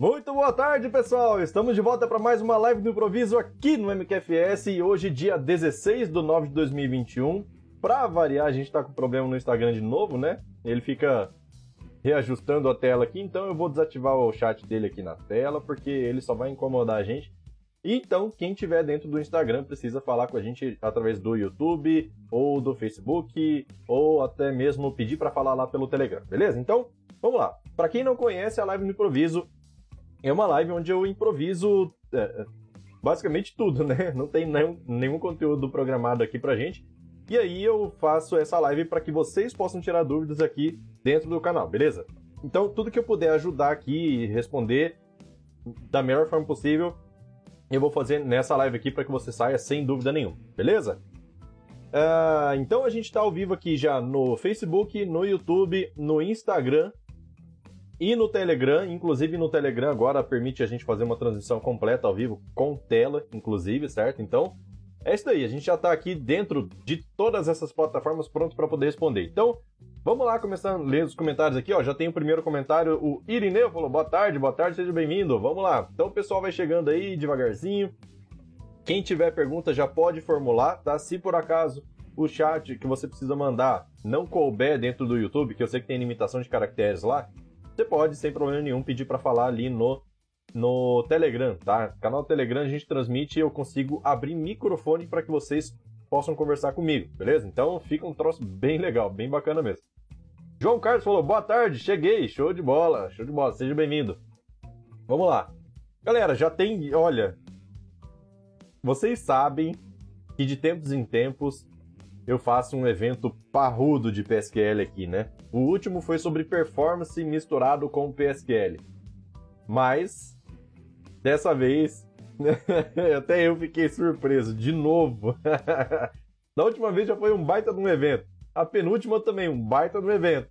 Muito boa tarde, pessoal! Estamos de volta para mais uma live do improviso aqui no MQFS e hoje, dia 16 de 9 de 2021. Para variar, a gente está com problema no Instagram de novo, né? Ele fica reajustando a tela aqui, então eu vou desativar o chat dele aqui na tela, porque ele só vai incomodar a gente. Então, quem tiver dentro do Instagram precisa falar com a gente através do YouTube, ou do Facebook, ou até mesmo pedir para falar lá pelo Telegram, beleza? Então, vamos lá. Para quem não conhece, a live no improviso é uma live onde eu improviso é, é, basicamente tudo, né? Não tem nenhum, nenhum conteúdo programado aqui pra gente. E aí eu faço essa live para que vocês possam tirar dúvidas aqui dentro do canal, beleza? Então, tudo que eu puder ajudar aqui e responder da melhor forma possível, eu vou fazer nessa live aqui para que você saia sem dúvida nenhuma, beleza? Uh, então a gente está ao vivo aqui já no Facebook, no YouTube, no Instagram e no Telegram, inclusive no Telegram agora permite a gente fazer uma transmissão completa ao vivo com tela, inclusive, certo? Então, é isso aí, a gente já está aqui dentro de todas essas plataformas pronto para poder responder. Então, vamos lá começar a ler os comentários aqui, ó. Já tem o primeiro comentário, o Irineu falou: "Boa tarde, boa tarde, seja bem-vindo". Vamos lá. Então, o pessoal vai chegando aí devagarzinho. Quem tiver pergunta já pode formular, tá? Se por acaso o chat que você precisa mandar não couber dentro do YouTube, que eu sei que tem limitação de caracteres lá, você pode, sem problema nenhum, pedir para falar ali no, no Telegram, tá? Canal Telegram a gente transmite e eu consigo abrir microfone para que vocês possam conversar comigo, beleza? Então fica um troço bem legal, bem bacana mesmo. João Carlos falou: boa tarde, cheguei, show de bola, show de bola, seja bem-vindo. Vamos lá. Galera, já tem. Olha. Vocês sabem que de tempos em tempos eu faço um evento parrudo de PSQL aqui, né? O último foi sobre performance misturado com PSQL. Mas, dessa vez, até eu fiquei surpreso, de novo. Na última vez já foi um baita de um evento. A penúltima também, um baita de um evento.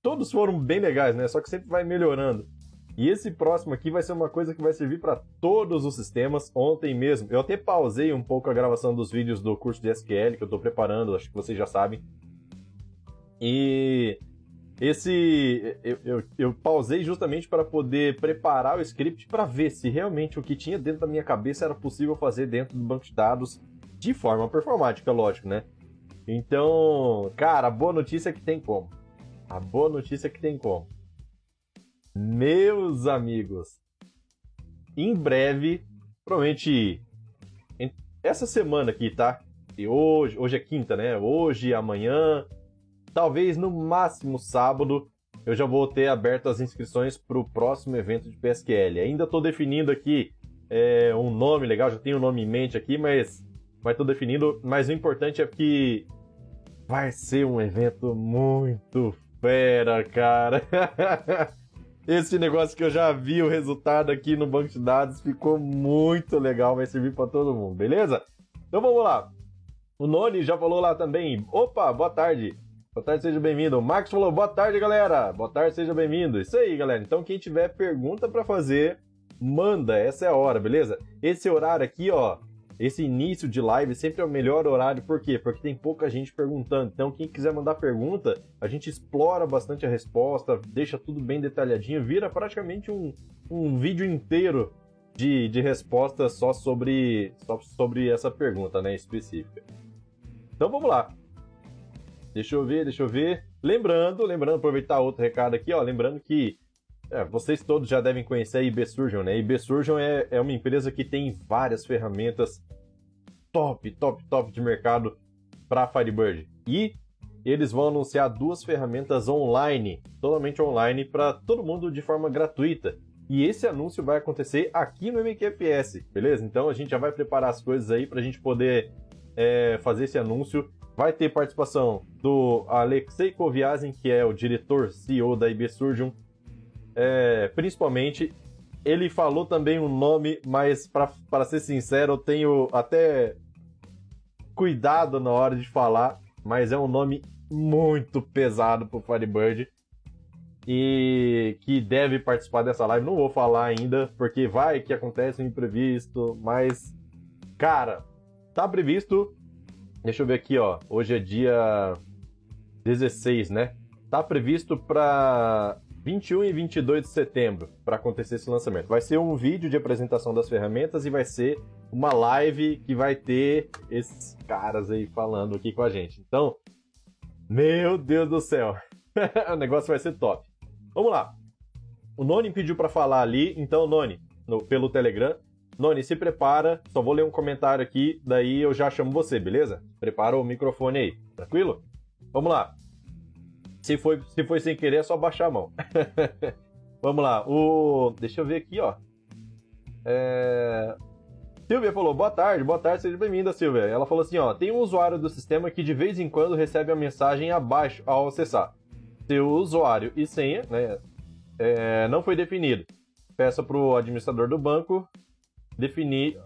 Todos foram bem legais, né? Só que sempre vai melhorando. E esse próximo aqui vai ser uma coisa que vai servir para todos os sistemas. Ontem mesmo, eu até pausei um pouco a gravação dos vídeos do curso de SQL que eu estou preparando, acho que vocês já sabem. E esse eu, eu, eu pausei justamente para poder preparar o script para ver se realmente o que tinha dentro da minha cabeça era possível fazer dentro do banco de dados de forma performática, lógico, né? Então, cara, a boa notícia é que tem como. A boa notícia é que tem como. Meus amigos, em breve, provavelmente essa semana aqui, tá? E hoje, hoje é quinta, né? Hoje, amanhã, talvez no máximo sábado, eu já vou ter aberto as inscrições para o próximo evento de PSQL. Ainda estou definindo aqui é, um nome legal, já tenho um nome em mente aqui, mas vai estou definindo. Mas o importante é que vai ser um evento muito fera, cara. Esse negócio que eu já vi o resultado aqui no banco de dados ficou muito legal, vai servir para todo mundo, beleza? Então vamos lá. O Noni já falou lá também. Opa, boa tarde. Boa tarde, seja bem-vindo. O Marcos falou boa tarde, galera. Boa tarde, seja bem-vindo. Isso aí, galera. Então quem tiver pergunta para fazer, manda. Essa é a hora, beleza? Esse horário aqui, ó, esse início de live sempre é o melhor horário, por quê? Porque tem pouca gente perguntando. Então, quem quiser mandar pergunta, a gente explora bastante a resposta, deixa tudo bem detalhadinho, vira praticamente um, um vídeo inteiro de, de resposta só sobre, só sobre essa pergunta né, específica. Então vamos lá. Deixa eu ver, deixa eu ver. Lembrando, lembrando, aproveitar outro recado aqui, ó. Lembrando que é, vocês todos já devem conhecer a IBSurgeon, né? A IBSurgeon é, é uma empresa que tem várias ferramentas top, top, top de mercado para Firebird. E eles vão anunciar duas ferramentas online, totalmente online, para todo mundo de forma gratuita. E esse anúncio vai acontecer aqui no MQFS, beleza? Então a gente já vai preparar as coisas aí para a gente poder é, fazer esse anúncio. Vai ter participação do Alexei Koviazin, que é o diretor CEO da IBSurgeon, é, principalmente, ele falou também um nome, mas para ser sincero, eu tenho até cuidado na hora de falar, mas é um nome muito pesado pro Firebird e que deve participar dessa live. Não vou falar ainda, porque vai que acontece um imprevisto, mas cara, tá previsto. Deixa eu ver aqui, ó. Hoje é dia 16, né? Tá previsto para 21 e 22 de setembro para acontecer esse lançamento. Vai ser um vídeo de apresentação das ferramentas e vai ser uma live que vai ter esses caras aí falando aqui com a gente. Então, meu Deus do céu, o negócio vai ser top. Vamos lá. O Noni pediu para falar ali, então Noni, no, pelo Telegram. Noni, se prepara, só vou ler um comentário aqui, daí eu já chamo você, beleza? Prepara o microfone aí, tranquilo? Vamos lá. Se foi, se foi sem querer, é só baixar a mão. Vamos lá. O... Deixa eu ver aqui, ó. É... Silvia falou, boa tarde, boa tarde, seja bem-vinda, Silvia. Ela falou assim, ó, tem um usuário do sistema que de vez em quando recebe a mensagem abaixo ao acessar. Seu usuário e senha, né, é, não foi definido. Peça para o administrador do banco definir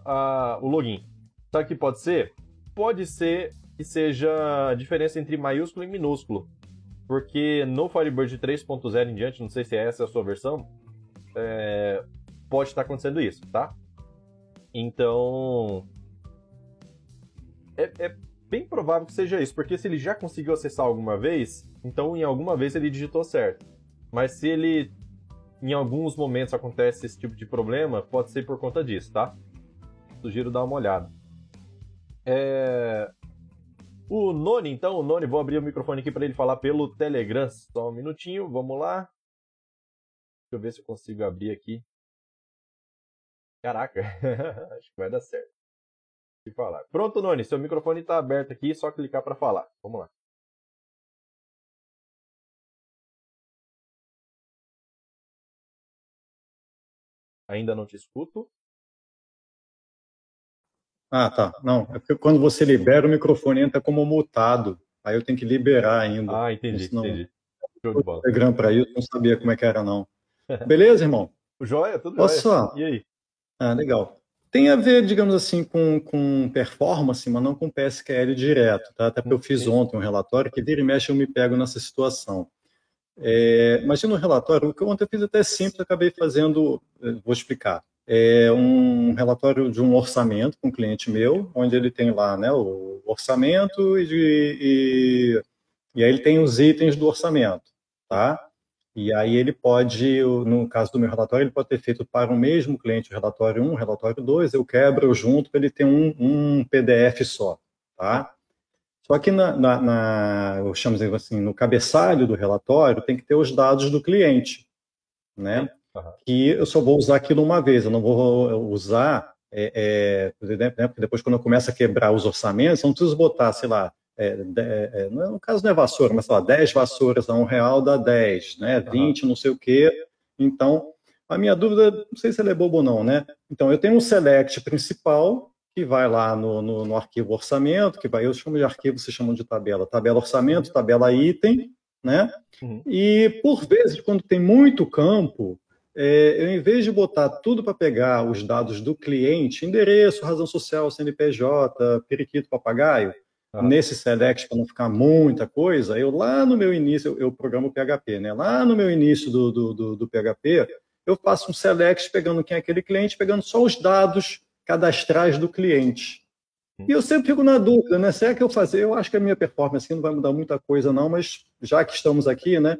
o login. Sabe o que pode ser? Pode ser que seja a diferença entre maiúsculo e minúsculo. Porque no Firebird 3.0 em diante, não sei se é essa a sua versão, é, pode estar acontecendo isso, tá? Então. É, é, bem provável que seja isso, porque se ele já conseguiu acessar alguma vez, então em alguma vez ele digitou certo. Mas se ele em alguns momentos acontece esse tipo de problema, pode ser por conta disso, tá? Sugiro dar uma olhada. É... O Noni, então, o Noni, vou abrir o microfone aqui para ele falar pelo Telegram. Só um minutinho, vamos lá. Deixa eu ver se eu consigo abrir aqui. Caraca, acho que vai dar certo. Falar. Pronto, Noni, seu microfone está aberto aqui, só clicar para falar. Vamos lá. Ainda não te escuto. Ah, tá. Não, é porque quando você libera, o microfone entra como mutado. Aí eu tenho que liberar ainda. Ah, entendi, Senão, entendi. Show de bola. Telegram para isso, não sabia como é que era, não. Beleza, irmão? Joia, tudo Olha só. E aí? Ah, legal. Tem a ver, digamos assim, com, com performance, mas não com PSQL direto, tá? Até porque eu fiz ontem um relatório que vira e mexe eu me pego nessa situação. É, imagina um relatório, o que ontem eu fiz até simples, acabei fazendo, eh, vou explicar é um relatório de um orçamento com um cliente meu, onde ele tem lá né, o orçamento e, e, e aí ele tem os itens do orçamento, tá? E aí ele pode, no caso do meu relatório, ele pode ter feito para o mesmo cliente o relatório 1, o relatório 2, eu quebro junto para ele ter um, um PDF só, tá? Só que na, na, na, eu chamo assim, no cabeçalho do relatório tem que ter os dados do cliente, né? Uhum. Que eu só vou usar aquilo uma vez, eu não vou usar, é, é, né, porque depois quando eu começo a quebrar os orçamentos, eu não preciso botar, sei lá, é, é, no caso não é vassoura, mas sei lá, 10 vassouras a um real dá 10, né? 20, uhum. não sei o quê. Então, a minha dúvida, não sei se ela é boba ou não, né? Então, eu tenho um select principal, que vai lá no, no, no, arquivo orçamento, que vai, eu chamo de arquivo, vocês chamam de tabela, tabela orçamento, tabela item, né? Uhum. E por vezes, quando tem muito campo, é, eu, em vez de botar tudo para pegar os dados do cliente, endereço, razão social, CNPJ, periquito, papagaio, ah. nesse select para não ficar muita coisa, eu lá no meu início, eu, eu programo PHP, né? Lá no meu início do, do, do, do PHP, eu faço um select pegando quem é aquele cliente, pegando só os dados cadastrais do cliente. E eu sempre fico na dúvida, né? Se é que eu fazer, eu acho que a minha performance não vai mudar muita coisa, não, mas já que estamos aqui, né?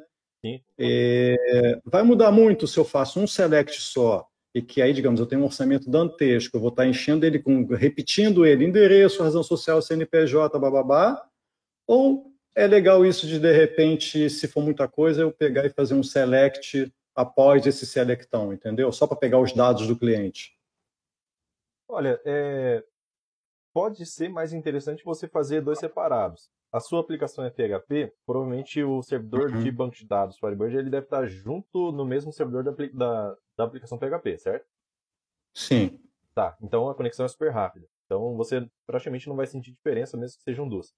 É, vai mudar muito se eu faço um select só e que aí, digamos, eu tenho um orçamento dantesco, eu vou estar enchendo ele com, repetindo ele, endereço, razão social, CNPJ, bababá, ou é legal isso de, de repente, se for muita coisa, eu pegar e fazer um select após esse selectão, entendeu? Só para pegar os dados do cliente. Olha, é... pode ser mais interessante você fazer dois separados a sua aplicação é PHP, provavelmente o servidor uhum. de banco de dados Firebird ele deve estar junto no mesmo servidor da, da, da, aplicação PHP, certo? Sim. Tá, então a conexão é super rápida. Então você praticamente não vai sentir diferença mesmo que sejam duas.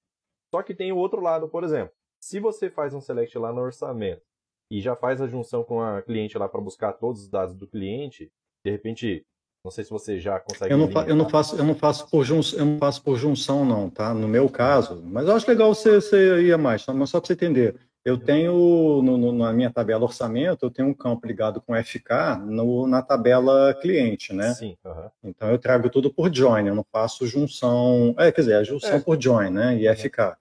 Só que tem o outro lado, por exemplo. Se você faz um select lá no orçamento e já faz a junção com a cliente lá para buscar todos os dados do cliente, de repente não sei se você já consegue. Eu não, fa eu não faço, eu não faço por junção, eu não faço por junção não, tá? No meu caso, mas eu acho legal você, você ir a mais, tá? mas só para você entender. Eu tenho no, no, na minha tabela orçamento, eu tenho um campo ligado com FK no, na tabela cliente, né? Sim. Uhum. Então eu trago tudo por join, eu não faço junção, é, quer dizer, a junção é. por join, né? E FK.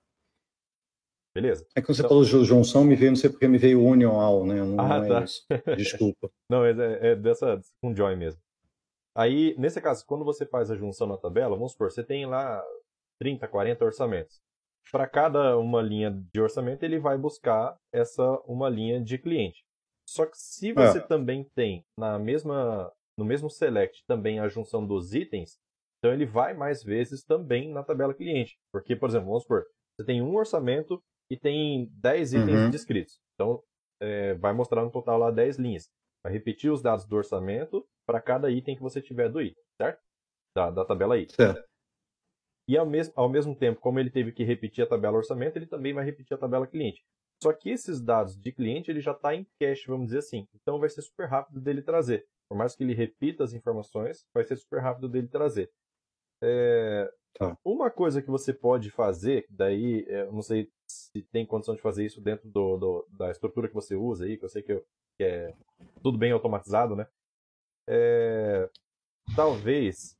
Beleza? É que você então... falou junção, me veio, não sei porque me veio union all, né? Não, ah, não é tá. isso. Desculpa. não, é, é dessa com join mesmo. Aí, nesse caso, quando você faz a junção na tabela, vamos supor, você tem lá 30, 40 orçamentos. Para cada uma linha de orçamento, ele vai buscar essa uma linha de cliente. Só que se você é. também tem na mesma no mesmo select também a junção dos itens, então ele vai mais vezes também na tabela cliente. Porque, por exemplo, vamos supor, você tem um orçamento e tem 10 itens uhum. descritos. Então, é, vai mostrar no total lá 10 linhas. Vai repetir os dados do orçamento para cada item que você tiver do item, certo? Da, da tabela item. Certo. E ao, mes ao mesmo tempo, como ele teve que repetir a tabela orçamento, ele também vai repetir a tabela cliente. Só que esses dados de cliente ele já está em cache, vamos dizer assim. Então vai ser super rápido dele trazer. Por mais que ele repita as informações, vai ser super rápido dele trazer. É... Tá. Uma coisa que você pode fazer, daí é, eu não sei se tem condição de fazer isso dentro do, do, da estrutura que você usa aí, que eu sei que, eu, que é tudo bem automatizado, né? É... Talvez,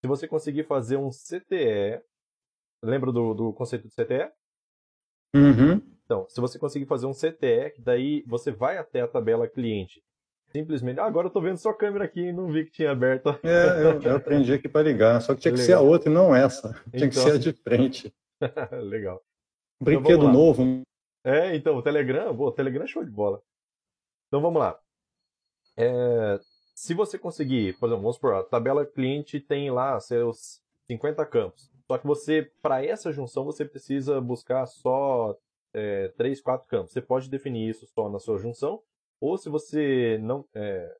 se você conseguir fazer um CTE, lembra do, do conceito de CTE? Uhum. Então, se você conseguir fazer um CTE, que daí você vai até a tabela cliente. Simplesmente, ah, agora eu tô vendo sua câmera aqui e não vi que tinha aberto. É, eu, eu aprendi aqui para ligar, só que tinha que Legal. ser a outra e não essa. Tinha então... que ser a de frente. Legal. Brinquedo então, novo. É, então, o Telegram, pô, o Telegram é show de bola. Então vamos lá. É, se você conseguir, por exemplo, vamos supor, a tabela cliente tem lá seus 50 campos. Só que você, para essa junção, você precisa buscar só é, 3, 4 campos. Você pode definir isso só na sua junção, ou se você não. É,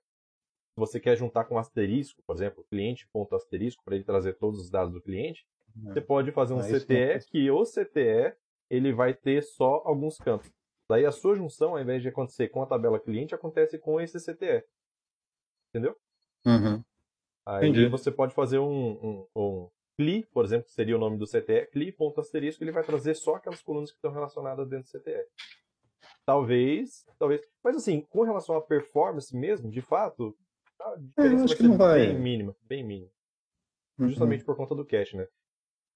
se você quer juntar com asterisco, por exemplo, cliente ponto asterisco, para ele trazer todos os dados do cliente, é. você pode fazer um CTE, que o CTE ele vai ter só alguns campos. Daí a sua junção, ao invés de acontecer com a tabela cliente, acontece com esse CTE. Entendeu? Uhum. Aí Entendi. você pode fazer um, um, um CLI, por exemplo, que seria o nome do CTE, CLI, ponto asterisco, ele vai trazer só aquelas colunas que estão relacionadas dentro do CTE. Talvez, talvez. Mas assim, com relação à performance mesmo, de fato, a diferença é, vai ser vai... bem mínima, bem mínima. Uhum. Justamente por conta do cache, né?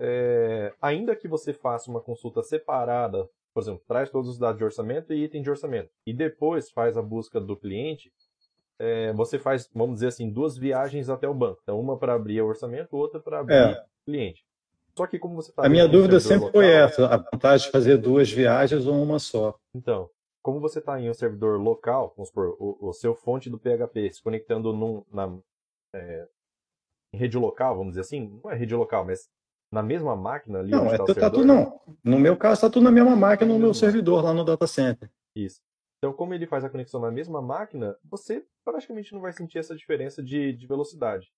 É, ainda que você faça uma consulta separada, por exemplo, traz todos os dados de orçamento e item de orçamento, e depois faz a busca do cliente, é, você faz, vamos dizer assim, duas viagens até o banco. Então, uma para abrir o orçamento, outra para abrir é. o cliente. Só que como você está... A minha dúvida sempre local, foi essa, a vantagem de fazer duas viagens ou uma só. Então, como você está em um servidor local, vamos supor, o, o, seu fonte do PHP se conectando num, na, é, em rede local, vamos dizer assim, não é rede local, mas na mesma máquina ali não, onde é, tá, tá tudo, não. No meu caso, está tudo na mesma máquina, no meu servidor, lá no data center. Isso. Então, como ele faz a conexão na mesma máquina, você praticamente não vai sentir essa diferença de, de velocidade.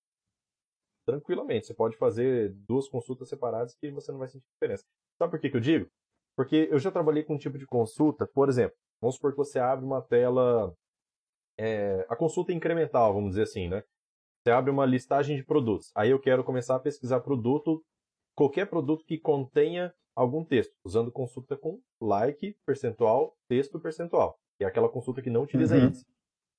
Tranquilamente, você pode fazer duas consultas separadas que você não vai sentir diferença. Sabe por que, que eu digo? Porque eu já trabalhei com um tipo de consulta, por exemplo, vamos supor que você abre uma tela, é, a consulta incremental, vamos dizer assim, né? Você abre uma listagem de produtos. Aí eu quero começar a pesquisar produto, qualquer produto que contenha algum texto, usando consulta com like, percentual, texto, percentual é aquela consulta que não utiliza uhum. índice.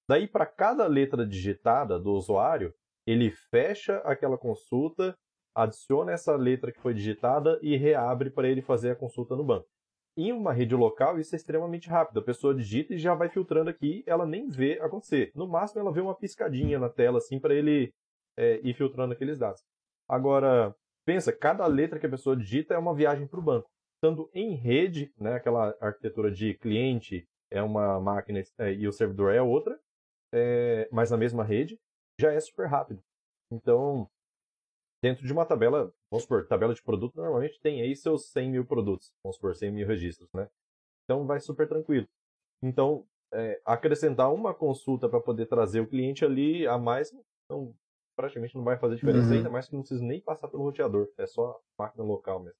Daí, para cada letra digitada do usuário, ele fecha aquela consulta, adiciona essa letra que foi digitada e reabre para ele fazer a consulta no banco. Em uma rede local, isso é extremamente rápido. A pessoa digita e já vai filtrando aqui, ela nem vê acontecer. No máximo, ela vê uma piscadinha na tela, assim, para ele é, ir filtrando aqueles dados. Agora, pensa, cada letra que a pessoa digita é uma viagem para o banco. Estando em rede, né, aquela arquitetura de cliente, é uma máquina é, e o servidor é outra, é, mas na mesma rede, já é super rápido. Então, dentro de uma tabela, vamos supor, tabela de produto normalmente tem aí seus 100 mil produtos, vamos supor, 100 mil registros, né? Então vai super tranquilo. Então, é, acrescentar uma consulta para poder trazer o cliente ali a mais, então, praticamente não vai fazer diferença, uhum. ainda mais que não precisa nem passar pelo roteador, é só máquina local mesmo.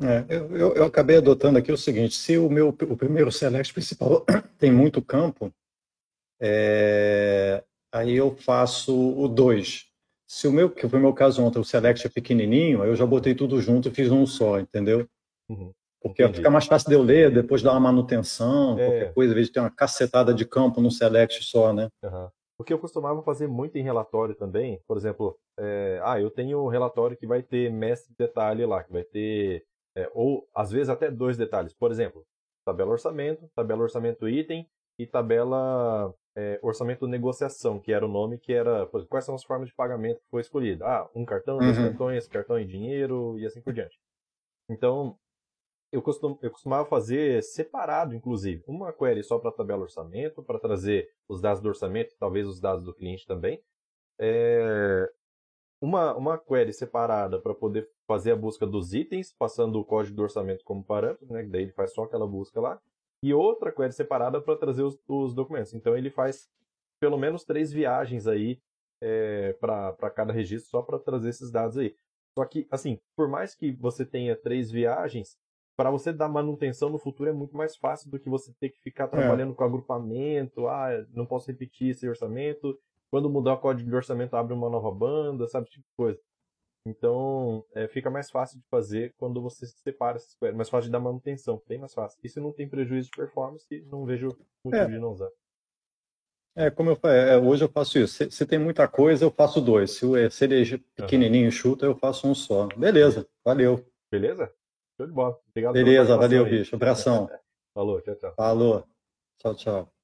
É, eu, eu, eu, acabei adotando aqui o seguinte: se o meu o primeiro select principal tem muito campo, é, aí eu faço o 2. Se o meu, que foi o meu caso ontem, o select é pequenininho, aí eu já botei tudo junto e fiz um só, entendeu? Uhum. Porque Entendi. fica mais fácil de eu ler, depois dar uma manutenção, é. qualquer coisa, em vez de ter uma cacetada de campo num select só, né? Uhum. O que eu costumava fazer muito em relatório também, por exemplo, é, ah, eu tenho um relatório que vai ter mestre de detalhe lá, que vai ter é, ou às vezes até dois detalhes. Por exemplo, tabela orçamento, tabela orçamento item e tabela é, orçamento negociação, que era o nome que era. Quais são as formas de pagamento que foi escolhido? Ah, um cartão, dois uhum. cartões, cartão em dinheiro e assim por diante. Então, eu, costum, eu costumava fazer separado, inclusive, uma query só para a tabela orçamento, para trazer os dados do orçamento talvez os dados do cliente também. É, uma, uma query separada para poder fazer a busca dos itens, passando o código do orçamento como parâmetro, né? Daí ele faz só aquela busca lá. E outra query separada para trazer os, os, documentos. Então ele faz pelo menos três viagens aí é, para cada registro só para trazer esses dados aí. Só que, assim, por mais que você tenha três viagens, para você dar manutenção no futuro é muito mais fácil do que você ter que ficar é. trabalhando é. com agrupamento, ah, não posso repetir esse orçamento, quando mudar o código de orçamento abre uma nova banda, sabe, tipo de coisa. Então, é, fica mais fácil de fazer quando você separa essas coisas, mais fácil de dar manutenção, bem mais fácil. Se não tem prejuízo de performance, não vejo motivo é. de não usar. É, como eu falei, é, hoje eu faço isso. Se, se, tem muita coisa, eu faço dois. Se, se ele é pequenininho chuta, eu faço um só. Beleza, valeu. Beleza? Show de bola. Obrigado Beleza, valeu, aí. bicho. Abração. Falou, tchau, tchau. Falou. Tchau, tchau.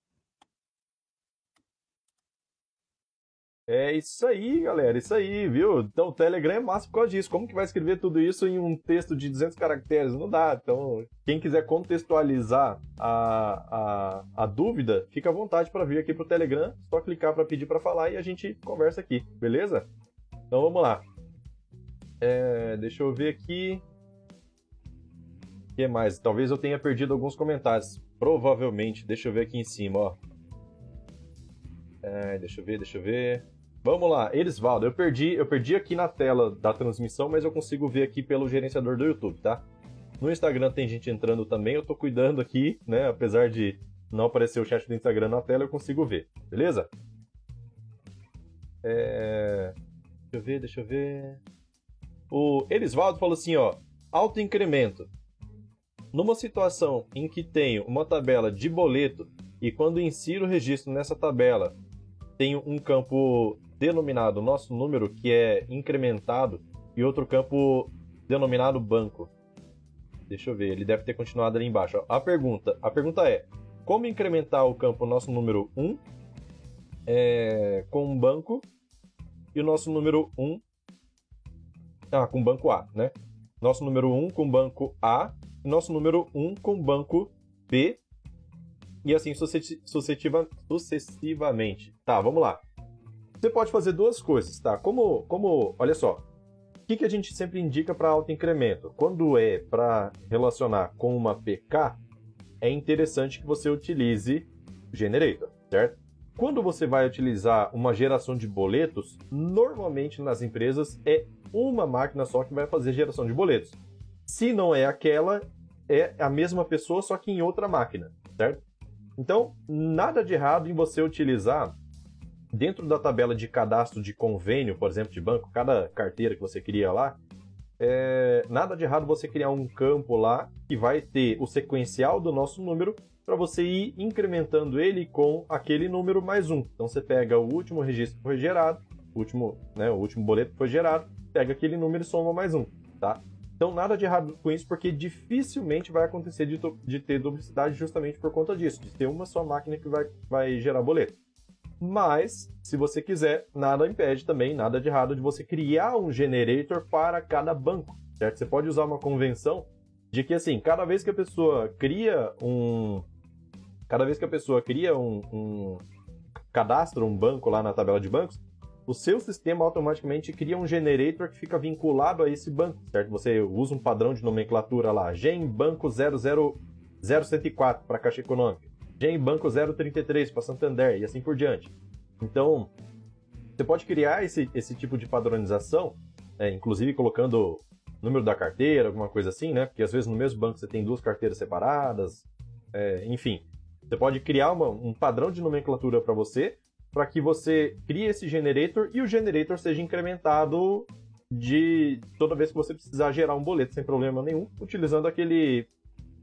É isso aí, galera, isso aí, viu? Então o Telegram é massa por causa disso. Como que vai escrever tudo isso em um texto de 200 caracteres? Não dá. Então, quem quiser contextualizar a, a, a dúvida, fica à vontade para vir aqui pro Telegram. Só clicar para pedir para falar e a gente conversa aqui, beleza? Então vamos lá. É, deixa eu ver aqui que mais? Talvez eu tenha perdido alguns comentários. Provavelmente. Deixa eu ver aqui em cima, ó. É, deixa eu ver, deixa eu ver. Vamos lá, Elisvaldo, eu perdi, eu perdi aqui na tela da transmissão, mas eu consigo ver aqui pelo gerenciador do YouTube, tá? No Instagram tem gente entrando também, eu tô cuidando aqui, né? Apesar de não aparecer o chat do Instagram na tela, eu consigo ver, beleza? É... Deixa eu ver, deixa eu ver. O Elisvaldo falou assim, ó, alto incremento. Numa situação em que tenho uma tabela de boleto e quando insiro o registro nessa tabela, tenho um campo denominado nosso número que é incrementado e outro campo denominado banco. Deixa eu ver, ele deve ter continuado ali embaixo. A pergunta, a pergunta é: como incrementar o campo nosso número 1 é, com um banco e o nosso número 1 ah, com banco A, né? Nosso número 1 com banco A nosso número 1 com banco B e assim sucessiva, sucessivamente. Tá, vamos lá. Você pode fazer duas coisas, tá? Como, como olha só, o que, que a gente sempre indica para autoincremento? Quando é para relacionar com uma PK, é interessante que você utilize Generator, certo? Quando você vai utilizar uma geração de boletos, normalmente nas empresas é uma máquina só que vai fazer geração de boletos. Se não é aquela, é a mesma pessoa, só que em outra máquina, certo? Então, nada de errado em você utilizar dentro da tabela de cadastro de convênio, por exemplo, de banco, cada carteira que você cria lá, é, nada de errado você criar um campo lá que vai ter o sequencial do nosso número para você ir incrementando ele com aquele número mais um. Então você pega o último registro que foi gerado, o último, né, o último boleto que foi gerado, pega aquele número e soma mais um, tá? Então, nada de errado com isso, porque dificilmente vai acontecer de, de, ter duplicidade justamente por conta disso, de ter uma só máquina que vai, vai gerar boleto. Mas, se você quiser, nada impede também, nada de errado de você criar um generator para cada banco, certo? Você pode usar uma convenção de que, assim, cada vez que a pessoa cria um... Cada vez que a pessoa cria um, um cadastra um banco lá na tabela de bancos, o seu sistema automaticamente cria um generator que fica vinculado a esse banco, certo? Você usa um padrão de nomenclatura lá, GEM Banco 00104 para Caixa Econômica, GEM Banco 033 para Santander e assim por diante. Então, você pode criar esse, esse tipo de padronização, é, inclusive colocando número da carteira, alguma coisa assim, né? Porque às vezes no mesmo banco você tem duas carteiras separadas, é, enfim. Você pode criar uma, um padrão de nomenclatura para você para que você crie esse generator e o generator seja incrementado de toda vez que você precisar gerar um boleto sem problema nenhum, utilizando aquele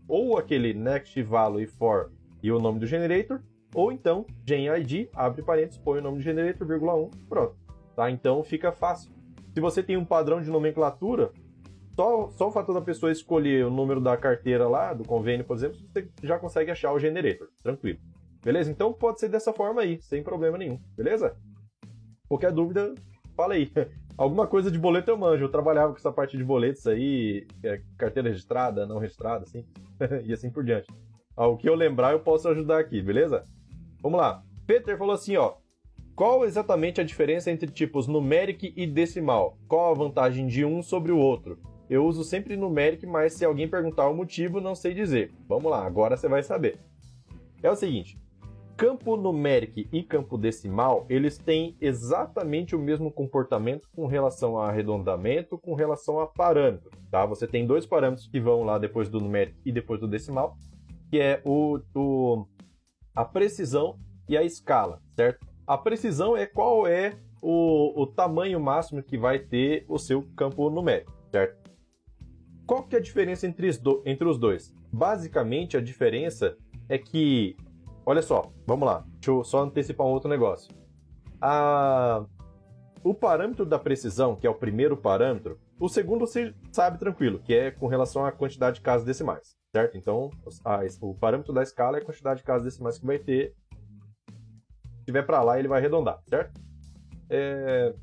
ou aquele next value for e o nome do generator, ou então genID, abre parênteses, põe o nome do generator, vírgula 1, pronto. Tá? Então fica fácil. Se você tem um padrão de nomenclatura, só, só o fato da pessoa escolher o número da carteira lá, do convênio, por exemplo, você já consegue achar o generator, tranquilo. Beleza? Então pode ser dessa forma aí, sem problema nenhum, beleza? Qualquer dúvida, fala aí. Alguma coisa de boleto eu manjo. Eu trabalhava com essa parte de boletos aí, é, carteira registrada, não registrada, assim, e assim por diante. O que eu lembrar, eu posso ajudar aqui, beleza? Vamos lá. Peter falou assim, ó. Qual exatamente a diferença entre tipos numeric e decimal? Qual a vantagem de um sobre o outro? Eu uso sempre numeric, mas se alguém perguntar o motivo, não sei dizer. Vamos lá, agora você vai saber. É o seguinte, campo numeric e campo decimal, eles têm exatamente o mesmo comportamento com relação a arredondamento, com relação a parâmetro, tá? Você tem dois parâmetros que vão lá depois do numérico e depois do decimal, que é o, o a precisão e a escala, certo? A precisão é qual é o, o tamanho máximo que vai ter o seu campo numérico, certo? Qual que é a diferença entre entre os dois? Basicamente, a diferença é que olha só, vamos lá. Deixa eu só antecipar um outro negócio. A... O parâmetro da precisão, que é o primeiro parâmetro, o segundo você sabe tranquilo, que é com relação à quantidade de casas decimais, certo? Então, a... o parâmetro da escala é a quantidade de casas decimais que vai ter. Se tiver para lá, ele vai arredondar, certo? É...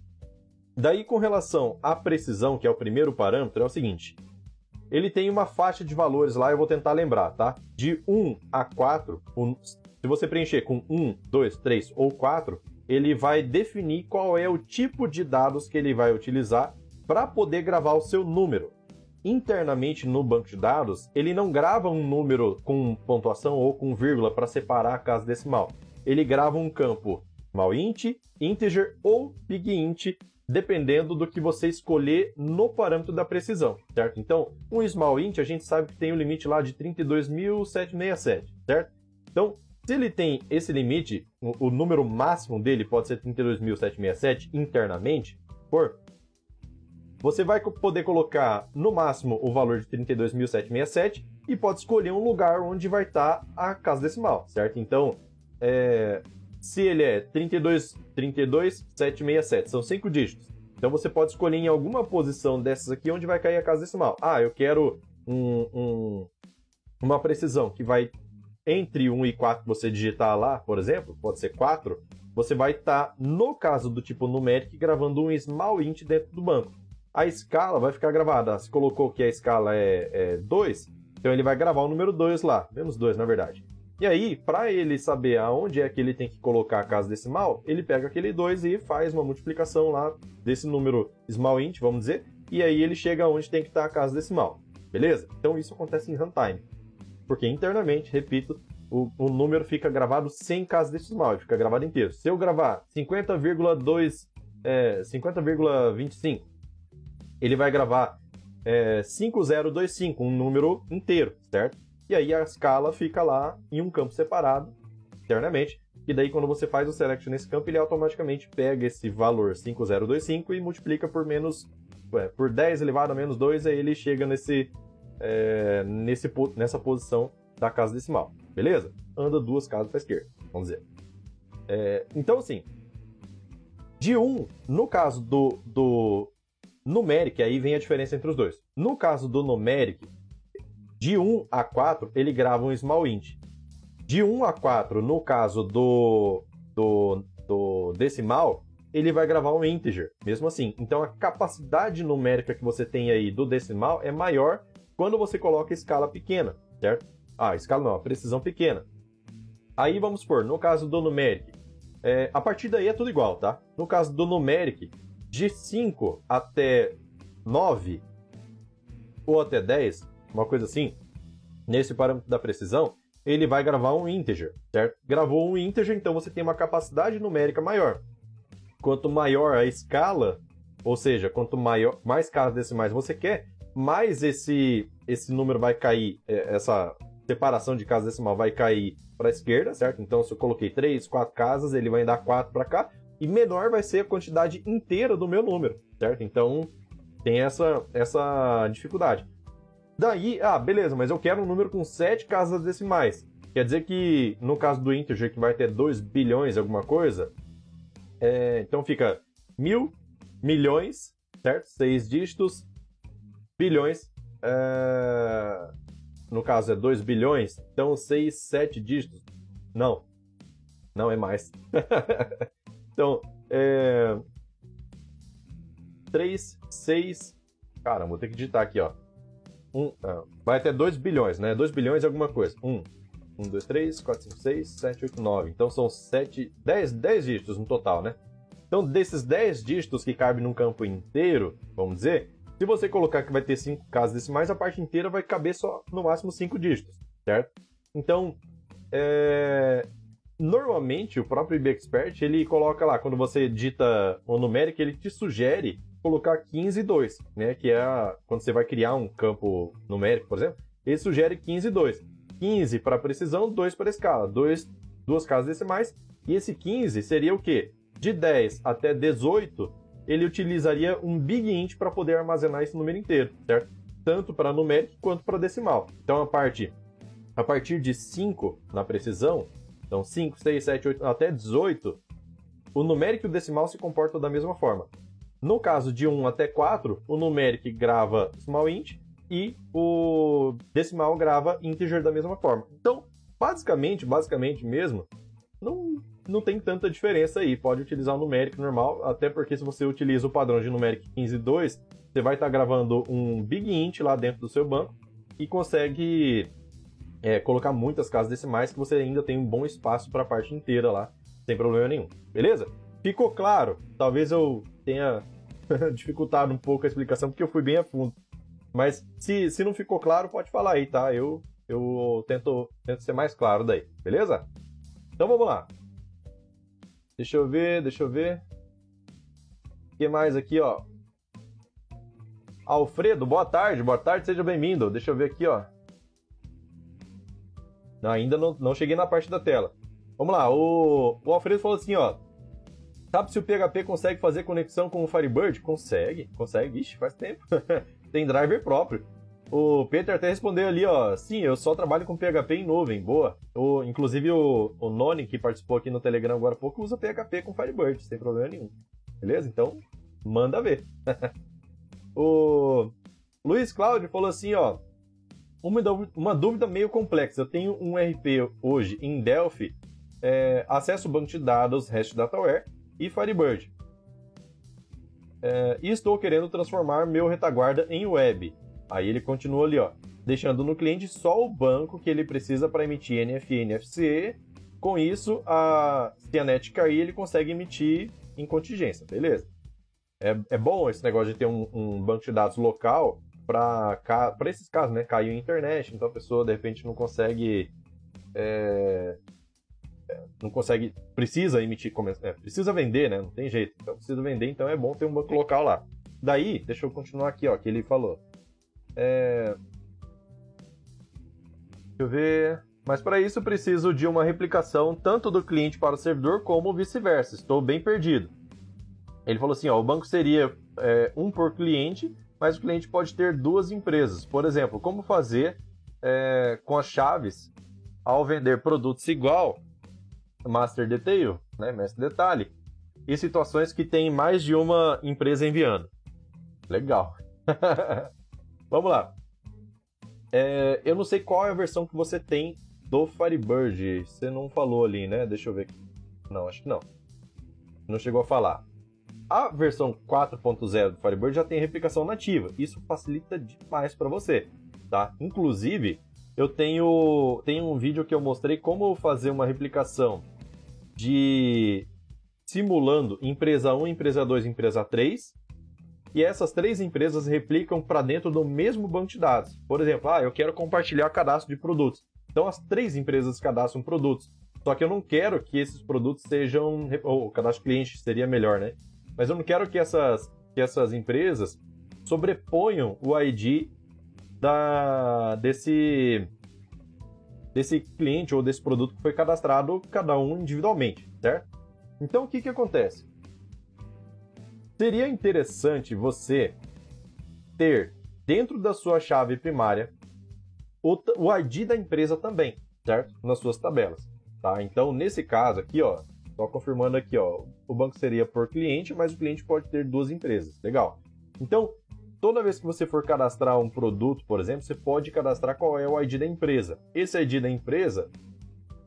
Daí, com relação à precisão, que é o primeiro parâmetro, é o seguinte: ele tem uma faixa de valores lá, eu vou tentar lembrar, tá? De 1 a 4, se você preencher com 1, 2, 3 ou 4, ele vai definir qual é o tipo de dados que ele vai utilizar para poder gravar o seu número. Internamente no banco de dados, ele não grava um número com pontuação ou com vírgula para separar a casa decimal. Ele grava um campo small int, integer ou big int, dependendo do que você escolher no parâmetro da precisão, certo? Então, um small int a gente sabe que tem um limite lá de 32.767, certo? Então, se ele tem esse limite, o número máximo dele pode ser 32.767 internamente, por você vai poder colocar no máximo o valor de 32.767 e pode escolher um lugar onde vai estar a casa decimal, certo? Então, é, se ele é 32, 32.767, são cinco dígitos. Então você pode escolher em alguma posição dessas aqui onde vai cair a casa decimal. Ah, eu quero um, um, uma precisão que vai entre 1 e 4 você digitar lá, por exemplo, pode ser 4, você vai estar, tá, no caso do tipo numérico, gravando um small int dentro do banco. A escala vai ficar gravada. Se colocou que a escala é, é 2, então ele vai gravar o número 2 lá, menos 2 na verdade. E aí, para ele saber aonde é que ele tem que colocar a casa decimal, ele pega aquele 2 e faz uma multiplicação lá desse número small int, vamos dizer, e aí ele chega aonde tem que estar a casa decimal. Beleza? Então isso acontece em runtime porque internamente, repito, o, o número fica gravado sem casa decimal, fica gravado inteiro. Se eu gravar 50,2, é, 50,25, ele vai gravar é, 5025, um número inteiro, certo? E aí a escala fica lá em um campo separado internamente. E daí, quando você faz o select nesse campo, ele automaticamente pega esse valor 5025 e multiplica por menos. Ué, por 10 elevado a menos 2, aí ele chega nesse é, nesse, nessa posição da casa decimal, beleza? Anda duas casas para a esquerda, vamos dizer. É, então, assim, de 1, um, no caso do, do numeric, aí vem a diferença entre os dois. No caso do numeric, de 1 a 4, ele grava um small int. De 1 a 4, no caso do, do, do decimal, ele vai gravar um integer, mesmo assim. Então a capacidade numérica que você tem aí do decimal é maior quando você coloca escala pequena, certo? Ah, escala não, precisão pequena. Aí vamos supor, no caso do numeric, é, a partir daí é tudo igual, tá? No caso do numeric, de 5 até 9 ou até 10, uma coisa assim, nesse parâmetro da precisão, ele vai gravar um integer, certo? Gravou um integer, então você tem uma capacidade numérica maior. Quanto maior a escala, ou seja, quanto maior, mais casas decimais você quer, mais esse, esse número vai cair, é, essa separação de casas decimal vai cair para a esquerda, certo? Então, se eu coloquei 3, 4 casas, ele vai dar 4 para cá, e menor vai ser a quantidade inteira do meu número, certo? Então, tem essa, essa dificuldade. Daí, ah, beleza, mas eu quero um número com 7 casas decimais. Quer dizer que, no caso do integer, que vai ter 2 bilhões alguma coisa, é, então fica mil, milhões, certo? 6 dígitos, bilhões. É... No caso é 2 bilhões, então 6, 7 dígitos. Não, não é mais. então, é... 3, 6. Caramba, vou ter que digitar aqui, ó. Um, ah, vai até 2 bilhões, né? 2 bilhões é alguma coisa. 1, 1, 2, 3, 4, 5, 6, 7, 8, 9. Então são 7, 10, 10 dígitos no total, né? Então, desses 10 dígitos que cabem num campo inteiro, vamos dizer, se você colocar que vai ter 5 casas decimais, a parte inteira vai caber só no máximo 5 dígitos, certo? Então, é... normalmente o próprio IBExpert ele coloca lá, quando você digita o numérico, ele te sugere colocar 15 e 2, né? Que é a... quando você vai criar um campo numérico, por exemplo, ele sugere 15 e 2. 15 para precisão, 2 para escala, 2, duas casas decimais, e esse 15 seria o quê? De 10 até 18, ele utilizaria um big int para poder armazenar esse número inteiro, certo? Tanto para numérico quanto para decimal. Então a parte a partir de 5 na precisão, então 5, 6, 7, 8 até 18, o numérico e o decimal se comportam da mesma forma. No caso de 1 até 4, o numérico grava small int e o decimal grava integer da mesma forma. Então, basicamente, basicamente mesmo, não não tem tanta diferença aí. Pode utilizar o numérico normal, até porque se você utiliza o padrão de numérico 15.2, você vai estar gravando um big int lá dentro do seu banco e consegue é, colocar muitas casas decimais que você ainda tem um bom espaço para a parte inteira lá, sem problema nenhum. Beleza? Ficou claro? Talvez eu tenha dificultado um pouco a explicação porque eu fui bem a fundo. Mas se, se não ficou claro, pode falar aí, tá? Eu, eu tento, tento ser mais claro daí, beleza? Então vamos lá. Deixa eu ver, deixa eu ver. O que mais aqui, ó? Alfredo, boa tarde, boa tarde, seja bem-vindo. Deixa eu ver aqui, ó. Ainda não, não cheguei na parte da tela. Vamos lá, o, o Alfredo falou assim, ó. Sabe se o PHP consegue fazer conexão com o Firebird? Consegue, consegue, ixi, faz tempo. Tem driver próprio. O Peter até respondeu ali, ó. Sim, eu só trabalho com PHP em nuvem, boa. O, inclusive o, o Noni, que participou aqui no Telegram agora há pouco, usa PHP com Firebird, sem problema nenhum. Beleza? Então, manda ver. o Luiz Cláudio falou assim, ó. Uma, uma dúvida meio complexa. Eu tenho um RP hoje em Delphi, é, acesso banco de dados, REST Dataware e Firebird. É, e estou querendo transformar meu retaguarda em web. Aí ele continua ali, ó, deixando no cliente só o banco que ele precisa para emitir NFI e NFC. Com isso, a, se a net cair, ele consegue emitir em contingência, beleza? É, é bom esse negócio de ter um, um banco de dados local para esses casos, né? Caiu a internet, então a pessoa de repente não consegue. É, é não consegue. Precisa emitir. É, precisa vender, né? Não tem jeito. Então precisa vender, então é bom ter um banco local lá. Daí, deixa eu continuar aqui, ó, que ele falou. É... Deixa eu ver. Mas para isso preciso de uma replicação tanto do cliente para o servidor como vice-versa. Estou bem perdido. Ele falou assim: ó, o banco seria é, um por cliente, mas o cliente pode ter duas empresas. Por exemplo, como fazer é, com as chaves ao vender produtos igual, master detail, né, mestre detalhe, e situações que tem mais de uma empresa enviando. Legal. Vamos lá. É, eu não sei qual é a versão que você tem do Firebird. Você não falou ali, né? Deixa eu ver. Não, acho que não. Não chegou a falar. A versão 4.0 do Firebird já tem replicação nativa. Isso facilita demais para você, tá? Inclusive, eu tenho, tenho um vídeo que eu mostrei como fazer uma replicação de simulando empresa 1, empresa 2, empresa 3 e essas três empresas replicam para dentro do mesmo banco de dados. Por exemplo, ah, eu quero compartilhar cadastro de produtos. Então as três empresas cadastram produtos. Só que eu não quero que esses produtos sejam. Ou cadastro cliente seria melhor, né? Mas eu não quero que essas, que essas empresas sobreponham o ID da, desse, desse cliente ou desse produto que foi cadastrado, cada um individualmente, certo? Então o que, que acontece? Seria interessante você ter dentro da sua chave primária o, o ID da empresa também, certo? Nas suas tabelas, tá? Então, nesse caso aqui, ó, só confirmando aqui, ó, o banco seria por cliente, mas o cliente pode ter duas empresas. Legal. Então, toda vez que você for cadastrar um produto, por exemplo, você pode cadastrar qual é o ID da empresa. Esse ID da empresa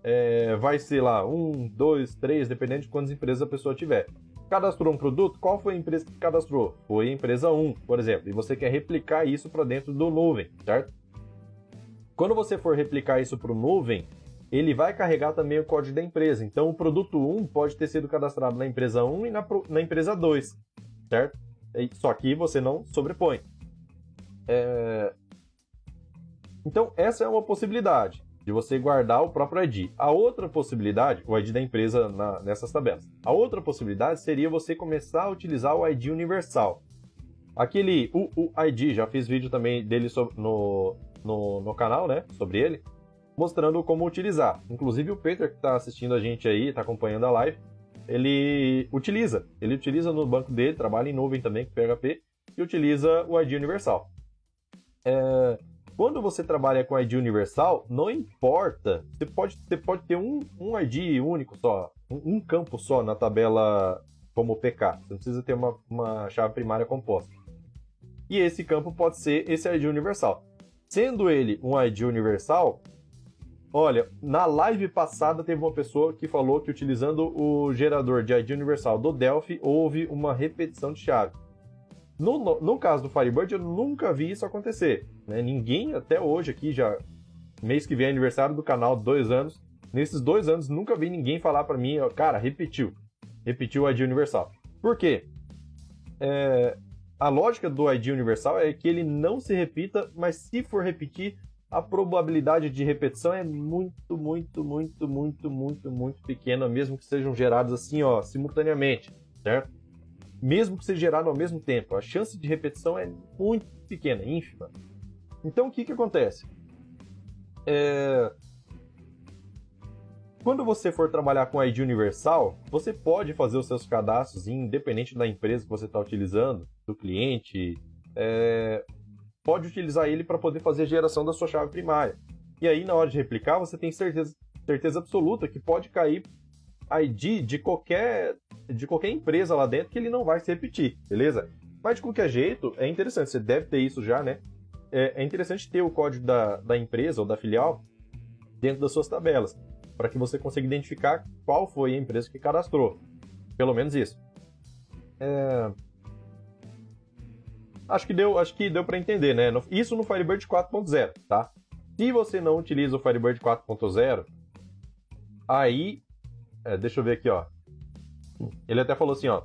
é, vai ser lá um, dois, três, dependendo de quantas empresas a pessoa tiver. Cadastrou um produto, qual foi a empresa que cadastrou? Foi a empresa 1, por exemplo, e você quer replicar isso para dentro do nuvem, certo? Quando você for replicar isso para o nuvem, ele vai carregar também o código da empresa. Então, o produto 1 pode ter sido cadastrado na empresa 1 e na, na empresa 2, certo? Só que você não sobrepõe. É... Então, essa é uma possibilidade de você guardar o próprio ID. A outra possibilidade, o ID da empresa na, nessas tabelas. A outra possibilidade seria você começar a utilizar o ID universal. Aquele UUID, já fiz vídeo também dele no, no, no canal, né, sobre ele, mostrando como utilizar. Inclusive o Peter que está assistindo a gente aí, está acompanhando a live, ele utiliza. Ele utiliza no banco dele, trabalha em nuvem também com PHP e utiliza o ID universal. É, quando você trabalha com ID universal, não importa, você pode, você pode ter um, um ID único só, um, um campo só na tabela como PK. Você não precisa ter uma, uma chave primária composta. E esse campo pode ser esse ID universal. Sendo ele um ID universal, olha, na live passada teve uma pessoa que falou que utilizando o gerador de ID universal do Delphi houve uma repetição de chave. No, no, no, caso do Firebird, eu nunca vi isso acontecer. Né? Ninguém até hoje aqui, já mês que vem é aniversário do canal, dois anos. Nesses dois anos, nunca vi ninguém falar para mim, cara, repetiu. Repetiu o ID universal. Por quê? É, a lógica do ID universal é que ele não se repita, mas se for repetir, a probabilidade de repetição é muito, muito, muito, muito, muito, muito pequena, mesmo que sejam gerados assim, ó, simultaneamente, certo? mesmo que seja gerado ao mesmo tempo. A chance de repetição é muito pequena, ínfima. Então, o que, que acontece? É... Quando você for trabalhar com ID universal, você pode fazer os seus cadastros, independente da empresa que você está utilizando, do cliente, é... pode utilizar ele para poder fazer a geração da sua chave primária. E aí, na hora de replicar, você tem certeza, certeza absoluta que pode cair ID de qualquer, de qualquer empresa lá dentro que ele não vai se repetir, beleza? Mas de qualquer jeito, é interessante, você deve ter isso já, né? É, é interessante ter o código da, da empresa ou da filial dentro das suas tabelas, para que você consiga identificar qual foi a empresa que cadastrou. Pelo menos isso. É... Acho que deu, acho que deu para entender, né? Isso no Firebird 4.0, tá? Se você não utiliza o Firebird 4.0, aí é, deixa eu ver aqui, ó. Ele até falou assim, ó.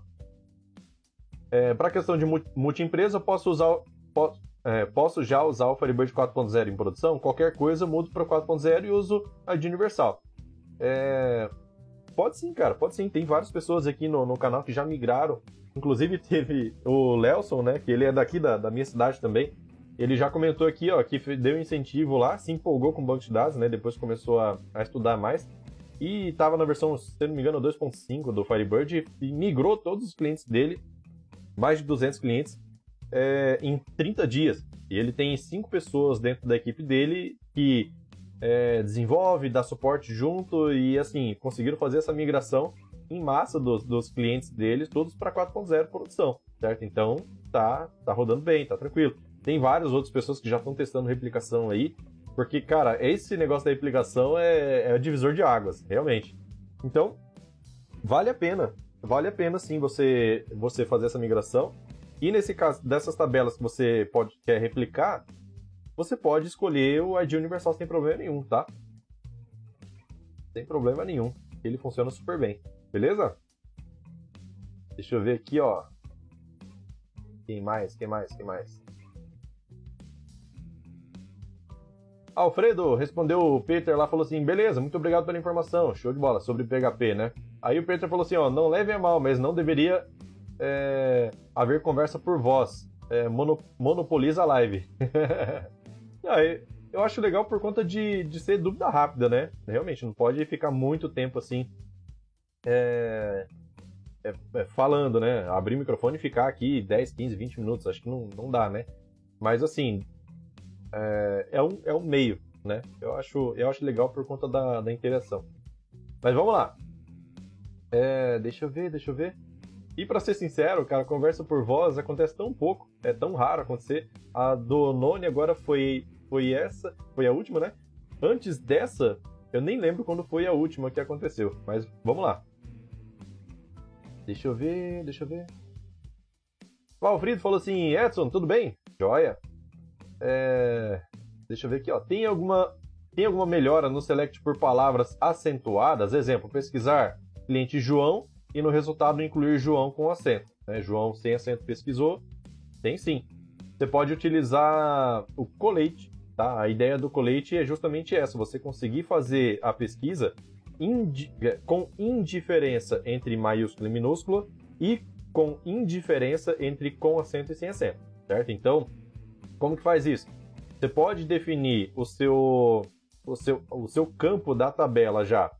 É, para questão de multi-empresa, posso usar. Posso, é, posso já usar o Firebird 4.0 em produção? Qualquer coisa, mudo para 4.0 e uso a de universal. É, pode sim, cara, pode sim. Tem várias pessoas aqui no, no canal que já migraram. Inclusive teve o Lelson, né? Que ele é daqui da, da minha cidade também. Ele já comentou aqui, ó, que deu incentivo lá, se empolgou com o banco de dados, né? Depois começou a, a estudar mais. E estava na versão, se não me engano, 2.5 do Firebird e migrou todos os clientes dele, mais de 200 clientes, é, em 30 dias. E ele tem cinco pessoas dentro da equipe dele que é, desenvolve, dá suporte junto e assim, conseguiram fazer essa migração em massa dos, dos clientes deles, todos para 4.0 produção, certo? Então tá, tá rodando bem, tá tranquilo. Tem várias outras pessoas que já estão testando replicação aí porque, cara, esse negócio da replicação é, é divisor de águas, realmente. Então, vale a pena. Vale a pena sim você, você fazer essa migração. E nesse caso, dessas tabelas que você pode, quer replicar, você pode escolher o ID universal sem problema nenhum, tá? Sem problema nenhum. Ele funciona super bem. Beleza? Deixa eu ver aqui, ó. Quem mais? Quem mais? Quem mais? Alfredo, respondeu o Peter lá, falou assim: beleza, muito obrigado pela informação, show de bola, sobre PHP, né? Aí o Peter falou assim: ó, não leve a mal, mas não deveria é, haver conversa por voz. É, mono, monopoliza a live. aí, eu acho legal por conta de, de ser dúvida rápida, né? Realmente, não pode ficar muito tempo assim. É, é, é, falando, né? Abrir o microfone e ficar aqui 10, 15, 20 minutos. Acho que não, não dá, né? Mas assim, é, é, um, é um meio, né? Eu acho, eu acho legal por conta da, da interação. Mas vamos lá. É, deixa eu ver, deixa eu ver. E para ser sincero, cara, conversa por voz acontece tão pouco, é tão raro acontecer. A do Noni agora foi, foi essa, foi a última, né? Antes dessa, eu nem lembro quando foi a última que aconteceu, mas vamos lá. Deixa eu ver, deixa eu ver. O Alfredo falou assim: Edson, tudo bem? Joia. É... Deixa eu ver aqui, ó. Tem alguma, tem alguma melhora no select por palavras acentuadas? Exemplo, pesquisar cliente João e no resultado incluir João com acento. Né? João sem acento pesquisou? Tem sim. Você pode utilizar o colete. Tá? A ideia do colete é justamente essa: você conseguir fazer a pesquisa indi com indiferença entre maiúsculo e minúsculo e com indiferença entre com acento e sem acento, certo? Então, como que faz isso? Você pode definir o seu, o seu, o seu campo da tabela já.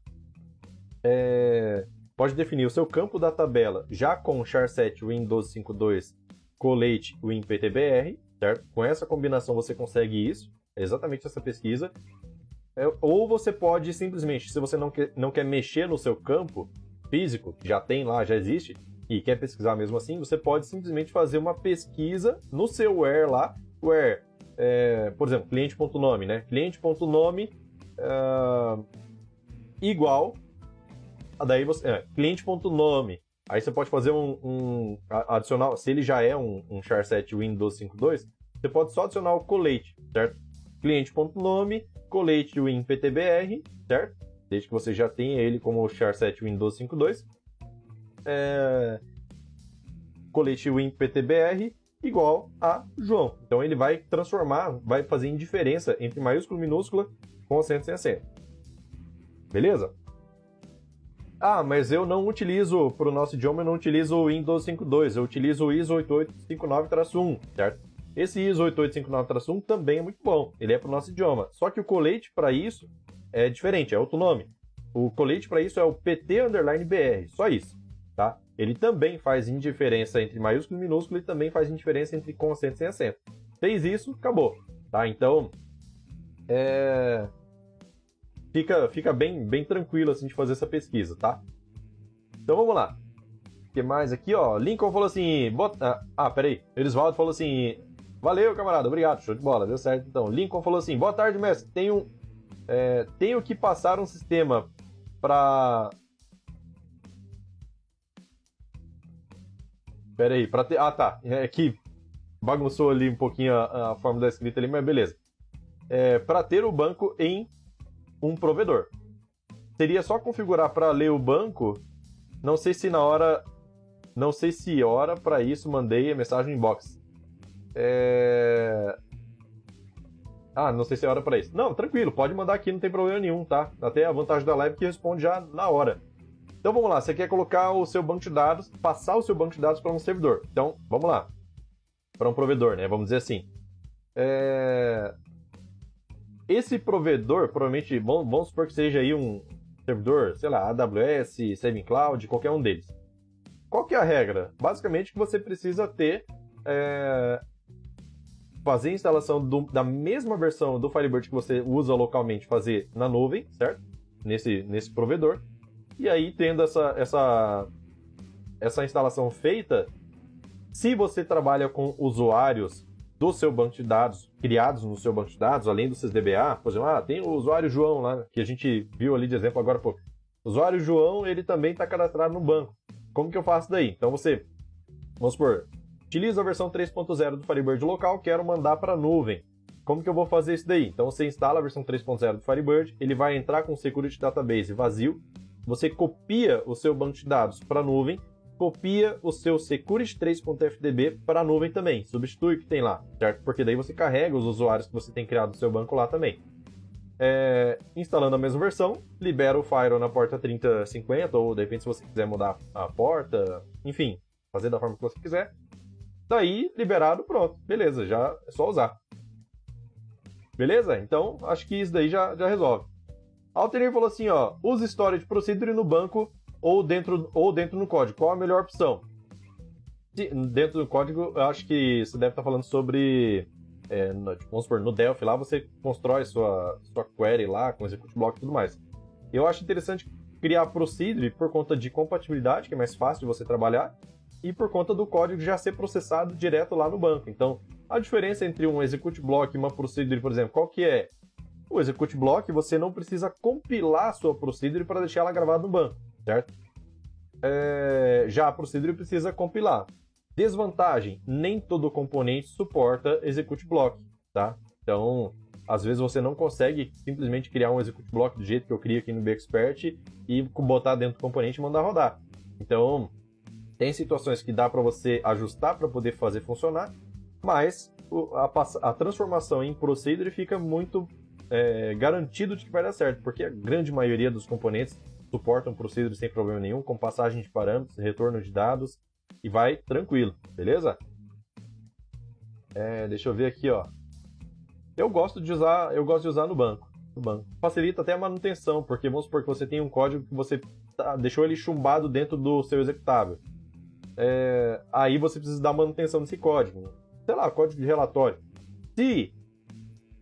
É, pode definir o seu campo da tabela já com char7 Win1252 colete WinPTBR, certo? Com essa combinação você consegue isso, é exatamente essa pesquisa. É, ou você pode simplesmente, se você não quer, não quer mexer no seu campo físico, já tem lá, já existe, e quer pesquisar mesmo assim, você pode simplesmente fazer uma pesquisa no seu where lá, where é, por exemplo, cliente.nome, né? Cliente.nome uh, igual a daí você é, cliente.nome. Aí você pode fazer um, um, adicional, se ele já é um, um char7 Windows 52, você pode só adicionar o colete, certo? Cliente.nome, colete win certo? Desde que você já tenha ele como char7 Windows 52. É, colete win igual a João. Então ele vai transformar, vai fazer indiferença entre maiúsculo e minúscula com acento sem acento. Beleza? Ah, mas eu não utilizo, para o nosso idioma, eu não utilizo o Windows 5.2, eu utilizo o ISO 8859-1, certo? Esse ISO 8859-1 também é muito bom, ele é para o nosso idioma. Só que o colete para isso é diferente, é outro nome. O colete para isso é o PT_BR, só isso, tá? ele também faz indiferença entre maiúsculo e minúsculo e também faz indiferença entre com acento e sem acento. Fez isso, acabou. Tá? Então, é... fica, fica bem, bem tranquilo assim, de fazer essa pesquisa, tá? Então vamos lá. O que mais aqui, ó? Lincoln falou assim. Bota... Ah, peraí. Elisvaldo falou assim. Valeu, camarada. Obrigado. Show de bola. Deu certo então. Lincoln falou assim. Boa tarde, mestre. Tenho, é... tenho que passar um sistema para Pera aí, pra ter... Ah, tá. É que bagunçou ali um pouquinho a, a forma da escrita ali, mas beleza. É, para ter o banco em um provedor. Seria só configurar para ler o banco. Não sei se na hora. Não sei se hora para isso mandei a mensagem inbox. É... Ah, não sei se é hora para isso. Não, tranquilo, pode mandar aqui, não tem problema nenhum, tá? Até a vantagem da live que responde já na hora. Então vamos lá, você quer colocar o seu banco de dados, passar o seu banco de dados para um servidor. Então vamos lá, para um provedor, né? Vamos dizer assim. É... Esse provedor, provavelmente, vamos supor que seja aí um servidor, sei lá, AWS, Saving Cloud, qualquer um deles. Qual que é a regra? Basicamente que você precisa ter é... fazer a instalação do, da mesma versão do Firebird que você usa localmente, fazer na nuvem, certo? Nesse, nesse provedor e aí, tendo essa, essa, essa instalação feita, se você trabalha com usuários do seu banco de dados, criados no seu banco de dados, além do SysDBA, por exemplo, ah, tem o usuário João lá, que a gente viu ali de exemplo agora pô O usuário João, ele também está cadastrado no banco. Como que eu faço daí? Então você, vamos supor, utiliza a versão 3.0 do Firebird local, quero mandar para a nuvem. Como que eu vou fazer isso daí? Então você instala a versão 3.0 do Firebird, ele vai entrar com o Security Database vazio, você copia o seu banco de dados para a nuvem, copia o seu security3.fdb para a nuvem também, substitui o que tem lá, certo? Porque daí você carrega os usuários que você tem criado no seu banco lá também. É, instalando a mesma versão, libera o Firewall na porta 3050, ou de repente se você quiser mudar a porta, enfim, fazer da forma que você quiser. Daí, liberado, pronto, beleza, já é só usar. Beleza? Então, acho que isso daí já, já resolve. Alternative falou assim, ó, use storage procedure no banco ou dentro, ou dentro no código. Qual a melhor opção? Dentro do código, eu acho que você deve estar falando sobre, é, tipo, vamos supor, no Delphi lá você constrói sua, sua query lá com execute block e tudo mais. Eu acho interessante criar procedure por conta de compatibilidade, que é mais fácil de você trabalhar, e por conta do código já ser processado direto lá no banco. Então, a diferença entre um execute block e uma procedure, por exemplo, qual que é? O execute block, você não precisa compilar a sua procedure para deixar ela gravada no banco, certo? É... Já a procedure precisa compilar. Desvantagem, nem todo componente suporta execute block, tá? Então, às vezes você não consegue simplesmente criar um execute block do jeito que eu crio aqui no BXpert e botar dentro do componente e mandar rodar. Então, tem situações que dá para você ajustar para poder fazer funcionar, mas a, a, transformação em procedure fica muito é, garantido de que vai dar certo, porque a grande maioria dos componentes suportam procedure sem problema nenhum, com passagem de parâmetros, retorno de dados, e vai tranquilo, beleza? É, deixa eu ver aqui, ó. Eu gosto de usar, eu gosto de usar no banco, no banco. Facilita até a manutenção, porque vamos supor que você tem um código que você tá, deixou ele chumbado dentro do seu executável é, aí você precisa dar manutenção nesse código. Sei lá, código de relatório. Se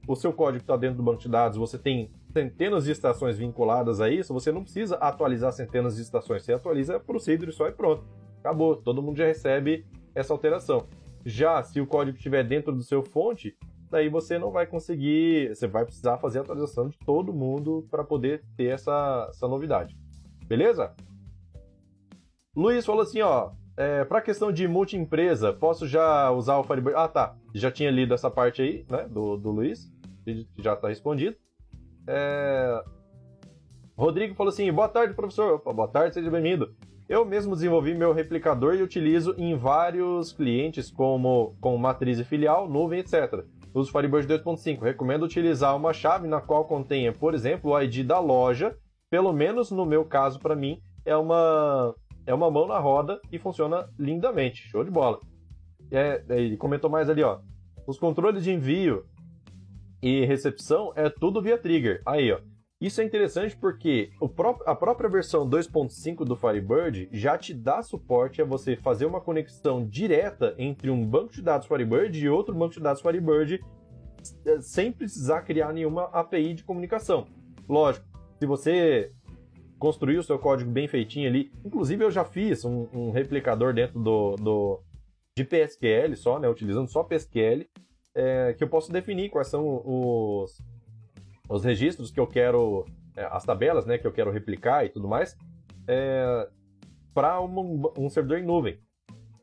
o seu código está dentro do banco de dados, você tem centenas de estações vinculadas a isso, você não precisa atualizar centenas de estações. Você atualiza procedure só e pronto. Acabou. Todo mundo já recebe essa alteração. Já se o código estiver dentro do seu fonte, daí você não vai conseguir, você vai precisar fazer a atualização de todo mundo para poder ter essa, essa novidade. Beleza? Luiz falou assim, ó, é, para a questão de multi-empresa, posso já usar o Firebird? Ah, tá. Já tinha lido essa parte aí, né, do, do Luiz, já está respondido. É... Rodrigo falou assim: boa tarde, professor. Opa, boa tarde, seja bem-vindo. Eu mesmo desenvolvi meu replicador e utilizo em vários clientes, como com matriz e filial, nuvem, etc. Uso Firebird 2.5. Recomendo utilizar uma chave na qual contenha, por exemplo, o ID da loja. Pelo menos no meu caso, para mim, é uma é uma mão na roda e funciona lindamente. Show de bola. É, é, ele comentou mais ali, ó. Os controles de envio e recepção é tudo via trigger. Aí, ó. Isso é interessante porque pró a própria versão 2.5 do Firebird já te dá suporte a você fazer uma conexão direta entre um banco de dados Firebird e outro banco de dados Firebird é, sem precisar criar nenhuma API de comunicação. Lógico, se você construir o seu código bem feitinho ali. Inclusive, eu já fiz um, um replicador dentro do, do, de PSQL só, né? Utilizando só PSQL, é, que eu posso definir quais são os, os registros que eu quero, é, as tabelas, né? Que eu quero replicar e tudo mais, é, para um, um servidor em nuvem.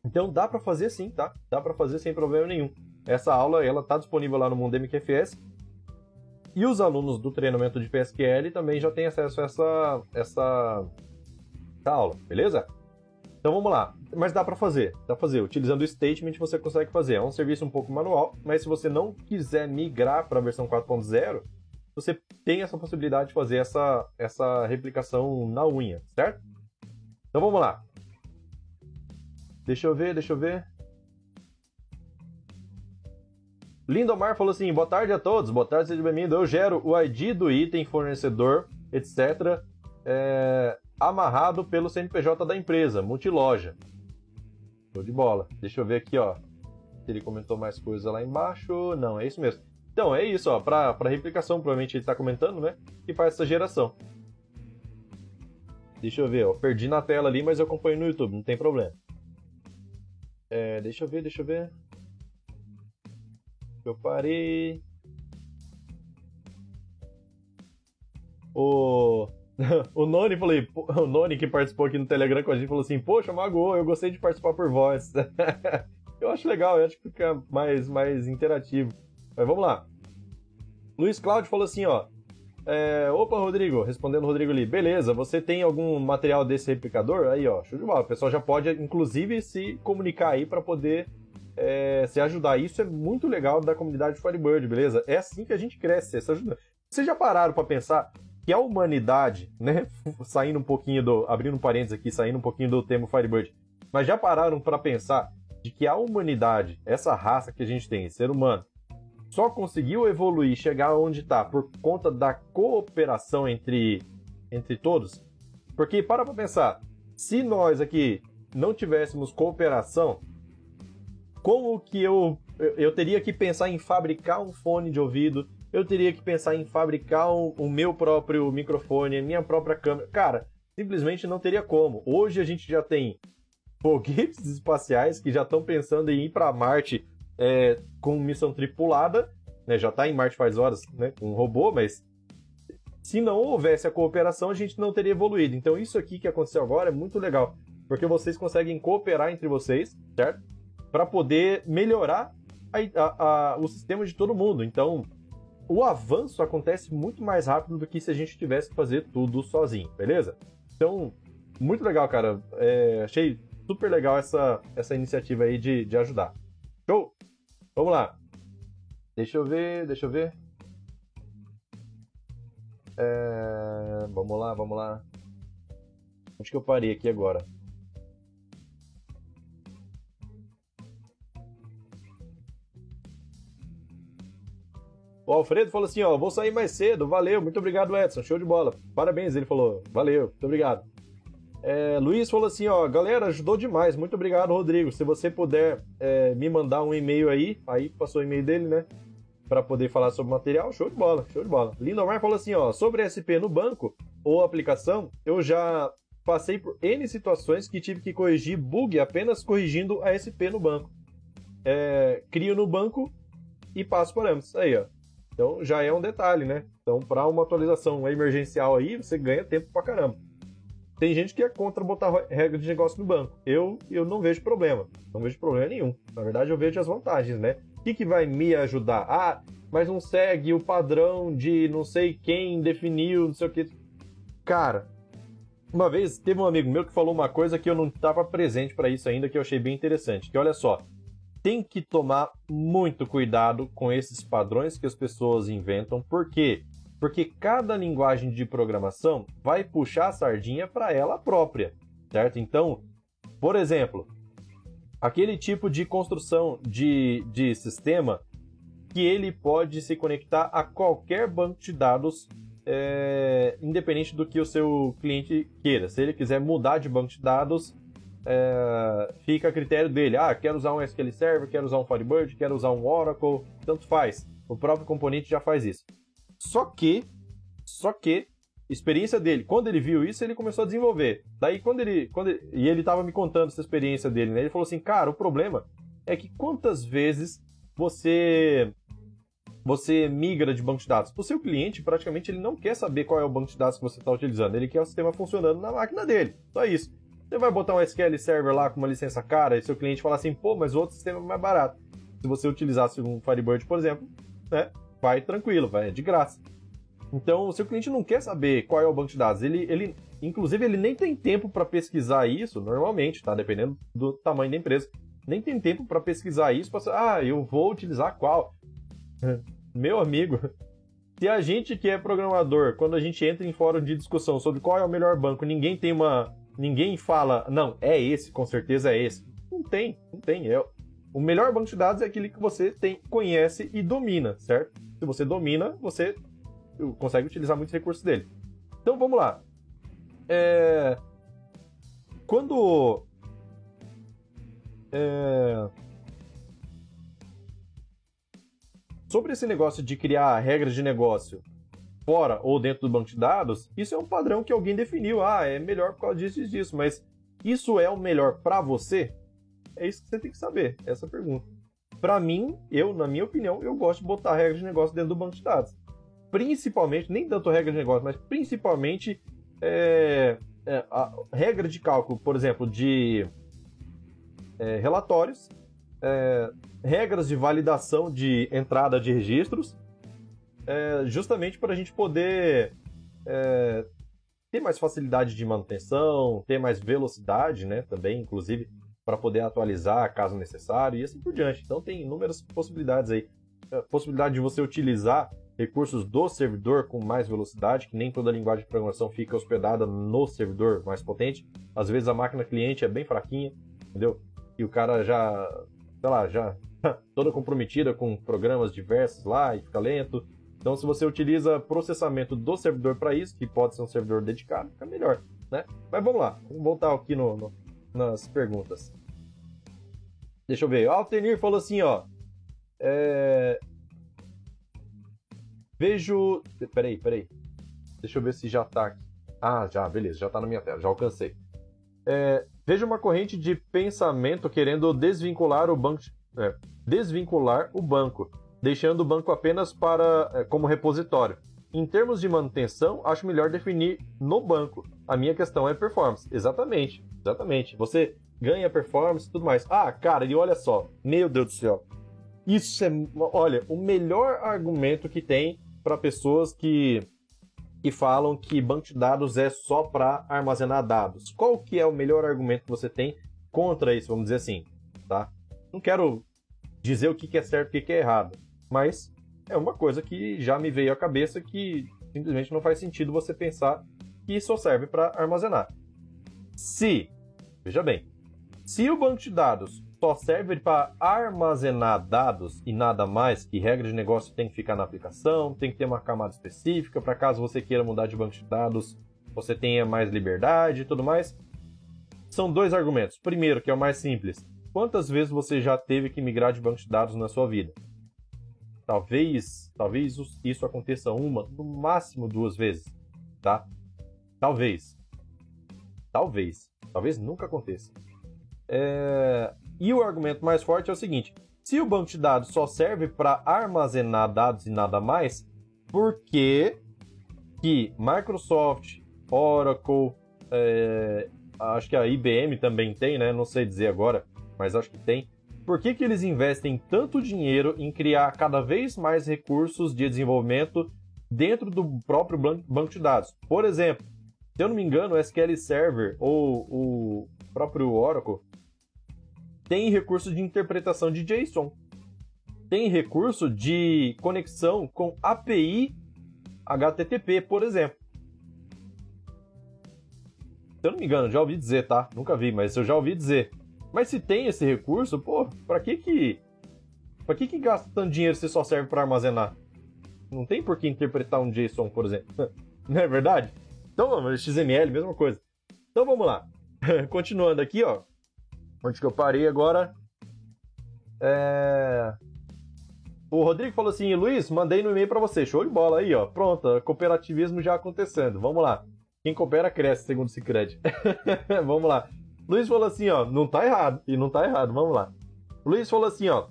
Então dá para fazer sim, tá? Dá para fazer sem problema nenhum. Essa aula ela tá disponível lá no Mundo MQFS e os alunos do treinamento de PSQL também já têm acesso a essa, essa, essa aula, beleza? Então vamos lá. Mas dá para fazer, dá para fazer. Utilizando o statement você consegue fazer. É um serviço um pouco manual, mas se você não quiser migrar para a versão 4.0, você tem essa possibilidade de fazer essa, essa replicação na unha, certo? Então vamos lá. Deixa eu ver, deixa eu ver. Lindomar falou assim: boa tarde a todos, boa tarde, seja bem-vindo. Eu gero o ID do item, fornecedor, etc., é, amarrado pelo CNPJ da empresa, multiloja. Show de bola. Deixa eu ver aqui, ó. Se ele comentou mais coisa lá embaixo. Não, é isso mesmo. Então, é isso, ó. Para replicação, provavelmente ele está comentando, né? Que faz essa geração. Deixa eu ver, ó. Perdi na tela ali, mas eu acompanho no YouTube, não tem problema. É, deixa eu ver, deixa eu ver. Eu parei. O. o Noni, falei, o Noni que participou aqui no Telegram com a gente falou assim: Poxa, magoou, eu gostei de participar por voz. eu acho legal, eu acho que fica mais, mais interativo. Mas vamos lá. Luiz Cláudio falou assim: Ó. É, opa, Rodrigo, respondendo o Rodrigo ali, beleza, você tem algum material desse replicador? Aí, ó, show de bola. O pessoal já pode, inclusive, se comunicar aí para poder é, se ajudar. Isso é muito legal da comunidade Firebird, beleza? É assim que a gente cresce, essa ajuda. Vocês já pararam para pensar que a humanidade, né, saindo um pouquinho do, abrindo um parênteses aqui, saindo um pouquinho do tema Firebird, mas já pararam para pensar de que a humanidade, essa raça que a gente tem, ser humano, só conseguiu evoluir, chegar onde está por conta da cooperação entre entre todos? Porque para para pensar, se nós aqui não tivéssemos cooperação, como que eu, eu teria que pensar em fabricar um fone de ouvido, eu teria que pensar em fabricar o, o meu próprio microfone, a minha própria câmera. Cara, simplesmente não teria como. Hoje a gente já tem foguetes espaciais que já estão pensando em ir para Marte é, com missão tripulada, né? Já está em Marte faz horas, né? Um robô, mas se não houvesse a cooperação, a gente não teria evoluído. Então isso aqui que aconteceu agora é muito legal, porque vocês conseguem cooperar entre vocês, certo? Para poder melhorar a, a, a, o sistema de todo mundo. Então o avanço acontece muito mais rápido do que se a gente tivesse que fazer tudo sozinho, beleza? Então, muito legal, cara. É, achei super legal essa, essa iniciativa aí de, de ajudar. Show! Vamos lá. Deixa eu ver, deixa eu ver. É, vamos lá, vamos lá. Onde que eu parei aqui agora? O Alfredo falou assim, ó, vou sair mais cedo, valeu, muito obrigado, Edson, show de bola. Parabéns, ele falou, valeu, muito obrigado. É, Luiz falou assim, ó, galera, ajudou demais, muito obrigado, Rodrigo. Se você puder é, me mandar um e-mail aí, aí passou o e-mail dele, né? Para poder falar sobre o material, show de bola, show de bola. Lindomar falou assim, ó, sobre SP no banco ou aplicação, eu já passei por N situações que tive que corrigir bug apenas corrigindo a SP no banco. É, crio no banco e passo parâmetros. Aí, ó. Então já é um detalhe, né? Então, para uma atualização emergencial aí, você ganha tempo pra caramba. Tem gente que é contra botar regra de negócio no banco. Eu, eu não vejo problema. Não vejo problema nenhum. Na verdade, eu vejo as vantagens, né? O que, que vai me ajudar? Ah, mas não segue o padrão de não sei quem definiu, não sei o que. Cara, uma vez teve um amigo meu que falou uma coisa que eu não estava presente para isso ainda, que eu achei bem interessante. Que olha só, tem que tomar muito cuidado com esses padrões que as pessoas inventam, por quê? Porque cada linguagem de programação vai puxar a sardinha para ela própria, certo? Então, por exemplo, aquele tipo de construção de, de sistema que ele pode se conectar a qualquer banco de dados, é, independente do que o seu cliente queira. Se ele quiser mudar de banco de dados, é, fica a critério dele. Ah, quero usar um SQL Server, quero usar um Firebird, quero usar um Oracle, tanto faz. O próprio componente já faz isso. Só que, só que, experiência dele, quando ele viu isso, ele começou a desenvolver. Daí, quando ele, quando ele, e ele estava me contando essa experiência dele, né? Ele falou assim, cara, o problema é que quantas vezes você você migra de banco de dados. O seu cliente, praticamente, ele não quer saber qual é o banco de dados que você está utilizando. Ele quer o sistema funcionando na máquina dele. Só isso. Você vai botar um SQL Server lá com uma licença cara e seu cliente falar assim, pô, mas o outro sistema é mais barato. Se você utilizasse um Firebird, por exemplo, né, vai tranquilo, vai de graça. Então, o seu cliente não quer saber qual é o banco de dados. Ele, ele inclusive, ele nem tem tempo para pesquisar isso, normalmente, tá? Dependendo do tamanho da empresa. Nem tem tempo para pesquisar isso, para ah, eu vou utilizar qual. Meu amigo, se a gente que é programador, quando a gente entra em fórum de discussão sobre qual é o melhor banco, ninguém tem uma, Ninguém fala, não, é esse, com certeza é esse. Não tem, não tem. É, o melhor banco de dados é aquele que você tem, conhece e domina, certo? Se você domina, você consegue utilizar muitos recursos dele. Então vamos lá. É... Quando. É... Sobre esse negócio de criar regras de negócio fora ou dentro do banco de dados, isso é um padrão que alguém definiu. Ah, é melhor por causa disso e disso. Mas isso é o melhor para você? É isso que você tem que saber, essa pergunta. Para mim, eu, na minha opinião, eu gosto de botar regras de negócio dentro do banco de dados. Principalmente, nem tanto regra de negócio, mas principalmente é, é, a regra de cálculo, por exemplo, de é, relatórios, é, regras de validação de entrada de registros, é, justamente para a gente poder é, ter mais facilidade de manutenção, ter mais velocidade, né, também, inclusive, para poder atualizar caso necessário e assim por diante. Então tem inúmeras possibilidades aí. A é, possibilidade de você utilizar recursos do servidor com mais velocidade, que nem toda linguagem de programação fica hospedada no servidor mais potente. Às vezes a máquina cliente é bem fraquinha, entendeu? E o cara já, sei lá, já toda comprometida com programas diversos lá e fica lento. Então, se você utiliza processamento do servidor para isso, que pode ser um servidor dedicado, fica melhor, né? Mas vamos lá, vamos voltar aqui no, no nas perguntas. Deixa eu ver. O Altenir falou assim, ó. É... Vejo. Peraí, peraí. Deixa eu ver se já tá aqui. Ah, já, beleza, já tá na minha tela, já alcancei. É... Veja uma corrente de pensamento querendo desvincular o banco, é, desvincular o banco, deixando o banco apenas para é, como repositório. Em termos de manutenção, acho melhor definir no banco. A minha questão é performance. Exatamente, exatamente. Você ganha performance e tudo mais. Ah, cara, e olha só, meu Deus do céu. Isso é, olha, o melhor argumento que tem para pessoas que que falam que banco de dados é só para armazenar dados. Qual que é o melhor argumento que você tem contra isso, vamos dizer assim, tá? Não quero dizer o que é certo e o que é errado, mas é uma coisa que já me veio à cabeça que simplesmente não faz sentido você pensar que isso serve para armazenar. Se, veja bem, se o banco de dados só serve para armazenar dados e nada mais, que regra de negócio tem que ficar na aplicação, tem que ter uma camada específica para caso você queira mudar de banco de dados, você tenha mais liberdade e tudo mais. São dois argumentos. Primeiro, que é o mais simples. Quantas vezes você já teve que migrar de banco de dados na sua vida? Talvez, talvez isso aconteça uma, no máximo duas vezes, tá? Talvez. Talvez. Talvez nunca aconteça. É... E o argumento mais forte é o seguinte: se o banco de dados só serve para armazenar dados e nada mais, por que, que Microsoft, Oracle, é... acho que a IBM também tem, né? Não sei dizer agora, mas acho que tem. Por que, que eles investem tanto dinheiro em criar cada vez mais recursos de desenvolvimento dentro do próprio banco de dados? Por exemplo, se eu não me engano, o SQL Server ou o próprio Oracle tem recurso de interpretação de JSON, tem recurso de conexão com API HTTP, por exemplo. Se eu não me engano, já ouvi dizer, tá? Nunca vi, mas eu já ouvi dizer. Mas se tem esse recurso, pô, pra que que... Pra que que gasta tanto dinheiro se só serve para armazenar? Não tem por que interpretar um JSON, por exemplo. Não é verdade? Então, XML, mesma coisa. Então vamos lá. Continuando aqui, ó. Onde que eu parei agora? É... O Rodrigo falou assim, Luiz, mandei no e-mail para você. Show de bola aí, ó. Pronto, cooperativismo já acontecendo. Vamos lá. Quem coopera cresce, segundo o Cicred. Vamos lá. Luiz falou assim, ó, não tá errado. E não tá errado, vamos lá. Luiz falou assim, ó.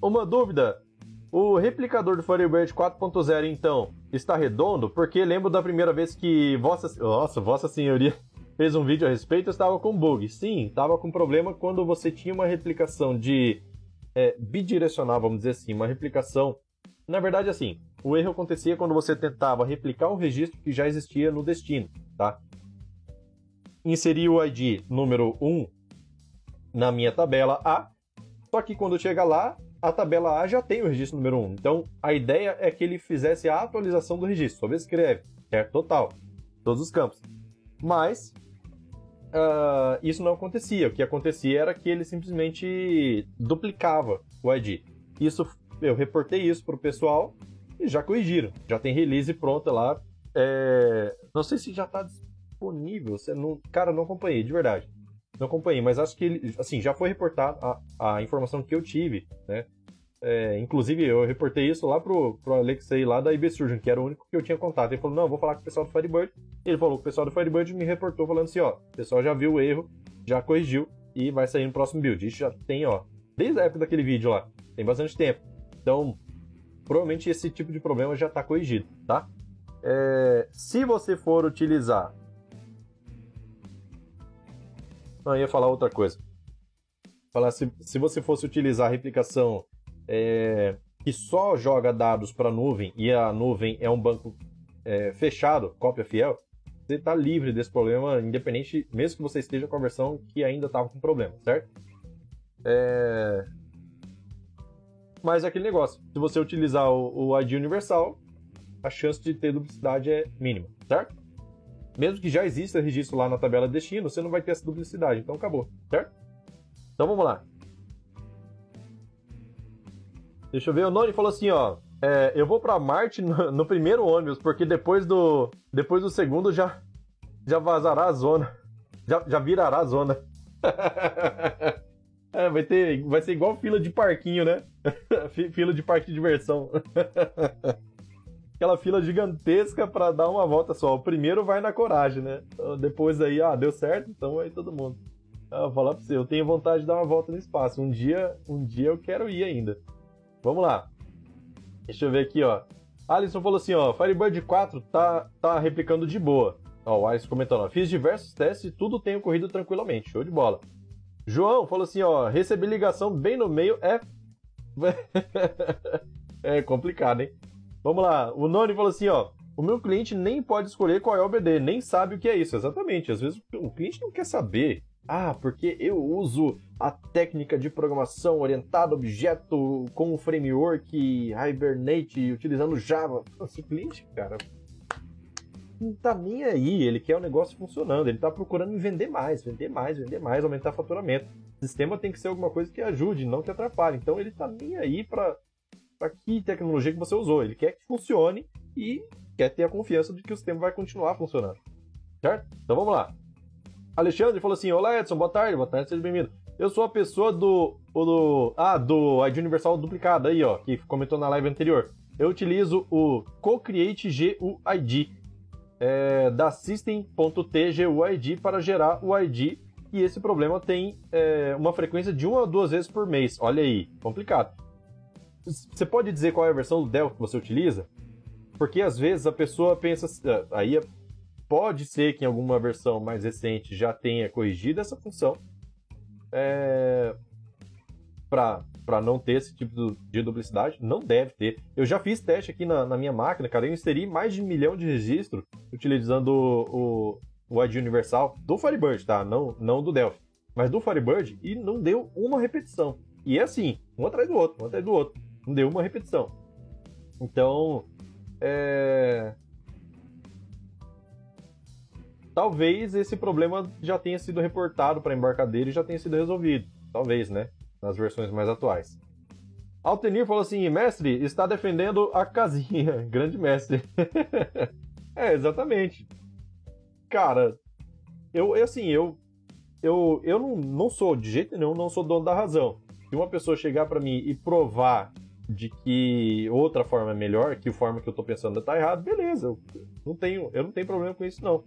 Uma dúvida. O replicador do Firebird 4.0, então, está redondo? Porque lembro da primeira vez que Vossa... Nossa, Vossa Senhoria fez um vídeo a respeito, estava com bug. Sim, estava com problema quando você tinha uma replicação de é, bidirecional, vamos dizer assim, uma replicação. Na verdade, assim, o erro acontecia quando você tentava replicar um registro que já existia no destino, tá? Inserir o ID número 1 na minha tabela A, só que quando chega lá, a tabela A já tem o registro número 1. Então, a ideia é que ele fizesse a atualização do registro, só escreve, certo? Total, todos os campos. Mas, uh, isso não acontecia. O que acontecia era que ele simplesmente duplicava o ID. Isso, eu reportei isso para o pessoal e já corrigiram. Já tem release pronta lá. É... Não sei se já está disponível. Você não... Cara, não acompanhei, de verdade. Não acompanhei, mas acho que ele, assim, já foi reportado a, a informação que eu tive, né? É, inclusive, eu reportei isso lá pro, pro Alexei lá da IB Surgeon, que era o único que eu tinha contato. Ele falou: Não, vou falar com o pessoal do Firebird. Ele falou o pessoal do Firebird me reportou falando assim: Ó, o pessoal já viu o erro, já corrigiu e vai sair no próximo build. Isso já tem, ó, desde a época daquele vídeo lá. Tem bastante tempo. Então, provavelmente esse tipo de problema já está corrigido, tá? É, se você for utilizar. Não, ia falar outra coisa. Falar se, se você fosse utilizar a replicação é, que só joga dados para a nuvem e a nuvem é um banco é, fechado, cópia fiel, você está livre desse problema, independente, mesmo que você esteja com a versão que ainda estava com problema, certo? É... Mas é aquele negócio, se você utilizar o, o ID universal, a chance de ter duplicidade é mínima, certo? Mesmo que já exista registro lá na tabela de destino, você não vai ter essa duplicidade, então acabou, certo? Então vamos lá. Deixa eu ver, o Noni falou assim, ó. É, eu vou para Marte no, no, primeiro ônibus, porque depois do, depois do segundo já, já vazará a zona. Já, já virará a zona. é, vai, ter, vai ser igual fila de parquinho, né? fila de parque de diversão. Aquela fila gigantesca para dar uma volta só. O primeiro vai na coragem, né? Depois aí, ah, deu certo, então vai todo mundo. Ah, vou falar pra você, eu tenho vontade de dar uma volta no espaço. Um dia, um dia eu quero ir ainda. Vamos lá. Deixa eu ver aqui, ó. Alisson falou assim, ó, Firebird 4 tá, tá replicando de boa. Ó, o Alisson comentando, ó, fiz diversos testes e tudo tem ocorrido tranquilamente. Show de bola. João falou assim, ó, recebi ligação bem no meio é... é complicado, hein? Vamos lá. O Noni falou assim, ó, o meu cliente nem pode escolher qual é o OBD, nem sabe o que é isso. Exatamente. Às vezes o cliente não quer saber. Ah, porque eu uso a técnica de programação orientada a objeto com o framework Hibernate utilizando Java. O cliente, cara, não tá nem aí. Ele quer o negócio funcionando. Ele tá procurando vender mais, vender mais, vender mais, aumentar faturamento. O sistema tem que ser alguma coisa que ajude, não que atrapalhe. Então ele tá nem aí para que tecnologia que você usou. Ele quer que funcione e quer ter a confiança de que o sistema vai continuar funcionando. Certo? Então vamos lá. Alexandre falou assim: Olá Edson, boa tarde, boa tarde, seja bem-vindo. Eu sou a pessoa do, do. Ah, do ID Universal duplicado aí, ó, que comentou na live anterior. Eu utilizo o CoCreate GUID é, da System.tguid para gerar o ID e esse problema tem é, uma frequência de uma a duas vezes por mês. Olha aí, complicado. Você pode dizer qual é a versão do Delphi que você utiliza? Porque às vezes a pessoa pensa. Ah, aí pode ser que em alguma versão mais recente já tenha corrigido essa função é, para não ter esse tipo de duplicidade. Não deve ter. Eu já fiz teste aqui na, na minha máquina, cara. Eu inseri mais de um milhão de registros utilizando o, o, o ID universal do Firebird, tá? Não, não do Delphi. Mas do Firebird e não deu uma repetição. E é assim, um atrás do outro, um atrás do outro. Não deu uma repetição. Então, é... Talvez esse problema já tenha sido reportado para embarcadeiro e já tenha sido resolvido. Talvez, né? Nas versões mais atuais. Altenir falou assim: mestre, está defendendo a casinha. Grande mestre. é, exatamente. Cara, eu, assim, eu. Eu, eu não, não sou, de jeito nenhum, não sou dono da razão. Se uma pessoa chegar para mim e provar de que outra forma é melhor, que a forma que eu tô pensando tá errado, beleza. Eu não tenho, eu não tenho problema com isso, não.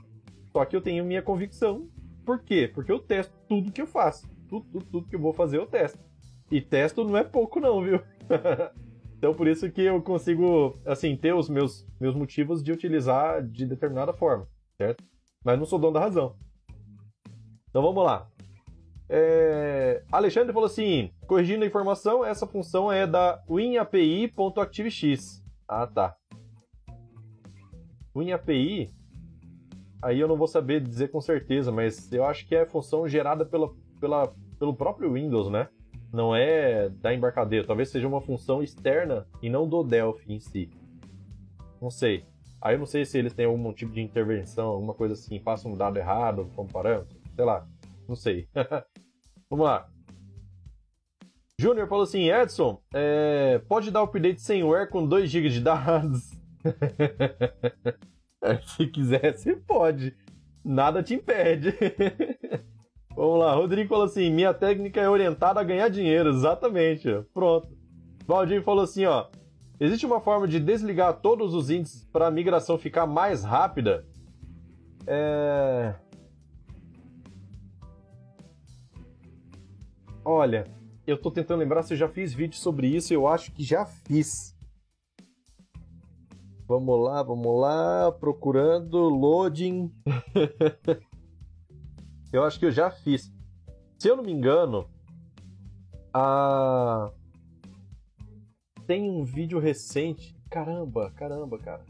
Só que eu tenho minha convicção. Por quê? Porque eu testo tudo que eu faço. Tudo, tudo, tudo que eu vou fazer, eu testo. E testo não é pouco, não, viu? então por isso que eu consigo, assim, ter os meus, meus motivos de utilizar de determinada forma, certo? Mas não sou dono da razão. Então vamos lá. É... Alexandre falou assim: corrigindo a informação, essa função é da winapi.activex. Ah, tá. WinAPI, aí eu não vou saber dizer com certeza, mas eu acho que é função gerada pela, pela, pelo próprio Windows, né? Não é da embarcadeira. Talvez seja uma função externa e não do Delphi em si. Não sei. Aí eu não sei se eles têm algum tipo de intervenção, alguma coisa assim, passa um dado errado como parâmetro, sei lá. Não sei. Vamos lá. Júnior falou assim: Edson, é, pode dar update sem wear com 2 GB de dados? Se quiser, você pode. Nada te impede. Vamos lá, Rodrigo falou assim: minha técnica é orientada a ganhar dinheiro. Exatamente. Pronto. Valdir falou assim: ó. Existe uma forma de desligar todos os índices para a migração ficar mais rápida? É. Olha, eu tô tentando lembrar se eu já fiz vídeo sobre isso, eu acho que já fiz. Vamos lá, vamos lá, procurando loading. eu acho que eu já fiz. Se eu não me engano, a tem um vídeo recente. Caramba, caramba, cara.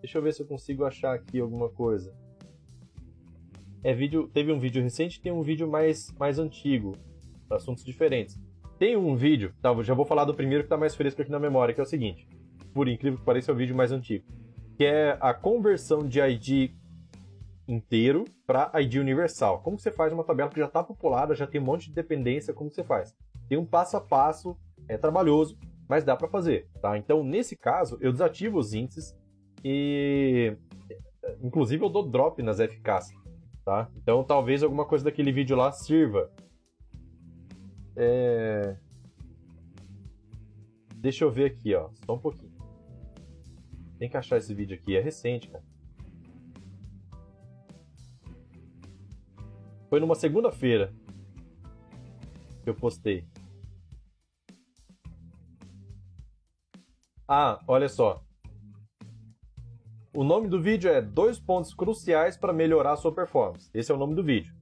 Deixa eu ver se eu consigo achar aqui alguma coisa é vídeo, teve um vídeo recente tem um vídeo mais, mais antigo, assuntos diferentes. Tem um vídeo, tá, já vou falar do primeiro que está mais fresco aqui na memória, que é o seguinte, por incrível que pareça é o vídeo mais antigo, que é a conversão de ID inteiro para ID universal. Como você faz uma tabela que já está populada, já tem um monte de dependência, como você faz? Tem um passo a passo, é trabalhoso, mas dá para fazer, tá? Então, nesse caso, eu desativo os índices e inclusive eu dou drop nas FKs tá? Então talvez alguma coisa daquele vídeo lá sirva. É... Deixa eu ver aqui, ó, só um pouquinho. Tem que achar esse vídeo aqui, é recente, cara. Foi numa segunda-feira que eu postei. Ah, olha só. O nome do vídeo é Dois pontos cruciais para melhorar a sua performance. Esse é o nome do vídeo.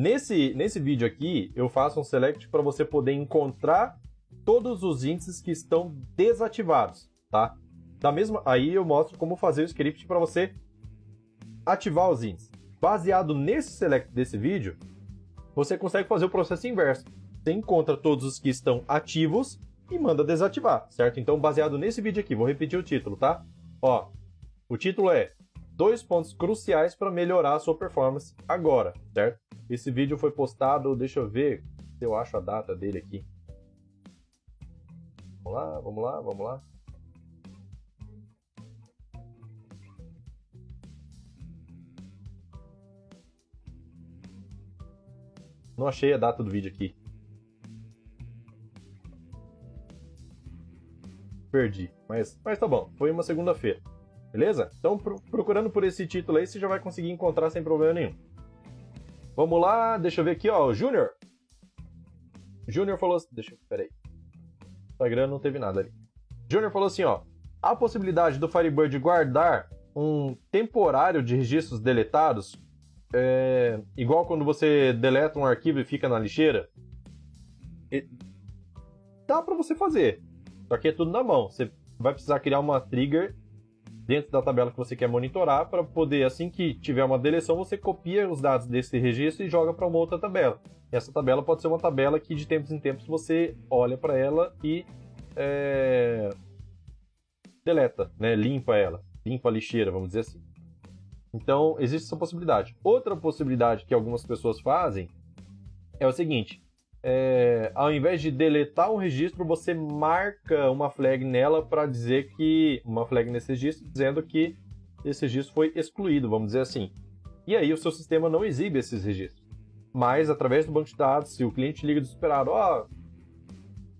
Nesse, nesse vídeo aqui, eu faço um select para você poder encontrar todos os índices que estão desativados, tá? Da mesma, aí eu mostro como fazer o script para você ativar os índices. Baseado nesse select desse vídeo, você consegue fazer o processo inverso. Você encontra todos os que estão ativos e manda desativar, certo? Então, baseado nesse vídeo aqui, vou repetir o título, tá? Ó, o título é Dois pontos cruciais para melhorar a sua performance agora, certo? Esse vídeo foi postado, deixa eu ver se eu acho a data dele aqui. Vamos lá, vamos lá, vamos lá. Não achei a data do vídeo aqui. Perdi, mas, mas tá bom, foi uma segunda-feira. Beleza? Então, procurando por esse título aí, você já vai conseguir encontrar sem problema nenhum. Vamos lá, deixa eu ver aqui, ó, o Júnior. Júnior falou, deixa eu, peraí. Instagram não teve nada ali. Júnior falou assim, ó, a possibilidade do Firebird guardar um temporário de registros deletados, é, igual quando você deleta um arquivo e fica na lixeira, dá para você fazer. Só que é tudo na mão. Você vai precisar criar uma trigger dentro da tabela que você quer monitorar para poder, assim que tiver uma deleção, você copia os dados desse registro e joga para uma outra tabela. Essa tabela pode ser uma tabela que de tempos em tempos você olha para ela e é... deleta, né? limpa ela, limpa a lixeira, vamos dizer assim. Então, existe essa possibilidade. Outra possibilidade que algumas pessoas fazem é o seguinte: é, ao invés de deletar um registro, você marca uma flag nela para dizer que. Uma flag nesse registro, dizendo que esse registro foi excluído, vamos dizer assim. E aí o seu sistema não exibe esses registros. Mas através do banco de dados, se o cliente liga desesperado, ó, oh,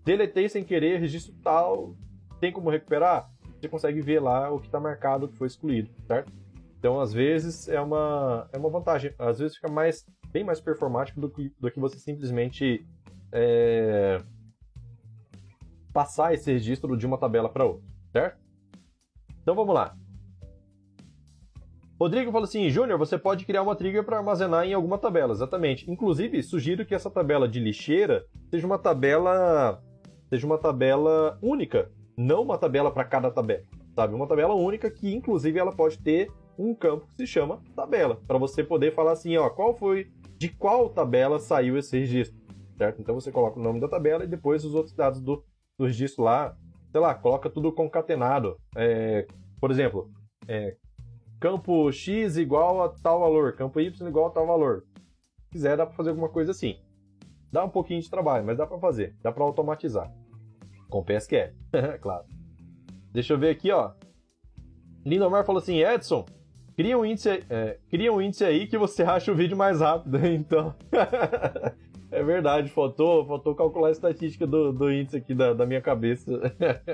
deletei sem querer registro tal, tem como recuperar? Você consegue ver lá o que está marcado que foi excluído, certo? Então, às vezes, é uma, é uma vantagem. Às vezes fica mais, bem mais performático do que, do que você simplesmente é, passar esse registro de uma tabela para outra, certo? Então, vamos lá. Rodrigo falou assim, Júnior, você pode criar uma trigger para armazenar em alguma tabela, exatamente. Inclusive, sugiro que essa tabela de lixeira seja uma tabela seja uma tabela única, não uma tabela para cada tabela, sabe? Uma tabela única que, inclusive, ela pode ter um campo que se chama tabela, para você poder falar assim, ó, qual foi, de qual tabela saiu esse registro, certo? Então você coloca o nome da tabela e depois os outros dados do, registro lá, sei lá, coloca tudo concatenado. É, por exemplo, é, campo X igual a tal valor, campo Y igual a tal valor. Se quiser, dá para fazer alguma coisa assim. Dá um pouquinho de trabalho, mas dá para fazer, dá para automatizar. Com PSQL, claro. Deixa eu ver aqui, ó. Lindomar falou assim, Edson, Cria um índice, é, cria um índice aí que você acha o vídeo mais rápido. Então. é verdade, faltou, faltou calcular a estatística do, do índice aqui da, da minha cabeça.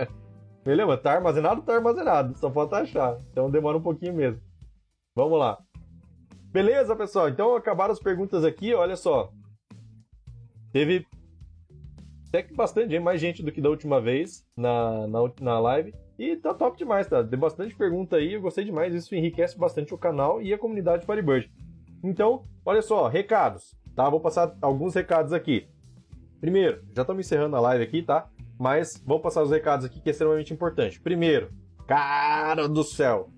Beleza? Tá armazenado? Tá armazenado. Só falta achar. Então demora um pouquinho mesmo. Vamos lá. Beleza, pessoal? Então acabaram as perguntas aqui. Olha só. Teve até que bastante, mais gente do que da última vez na, na, na live. E tá top demais, tá? Tem bastante pergunta aí, eu gostei demais. Isso enriquece bastante o canal e a comunidade Firebird. Então, olha só, recados, tá? Vou passar alguns recados aqui. Primeiro, já estamos encerrando a live aqui, tá? Mas vou passar os recados aqui que é extremamente importante. Primeiro, cara do céu,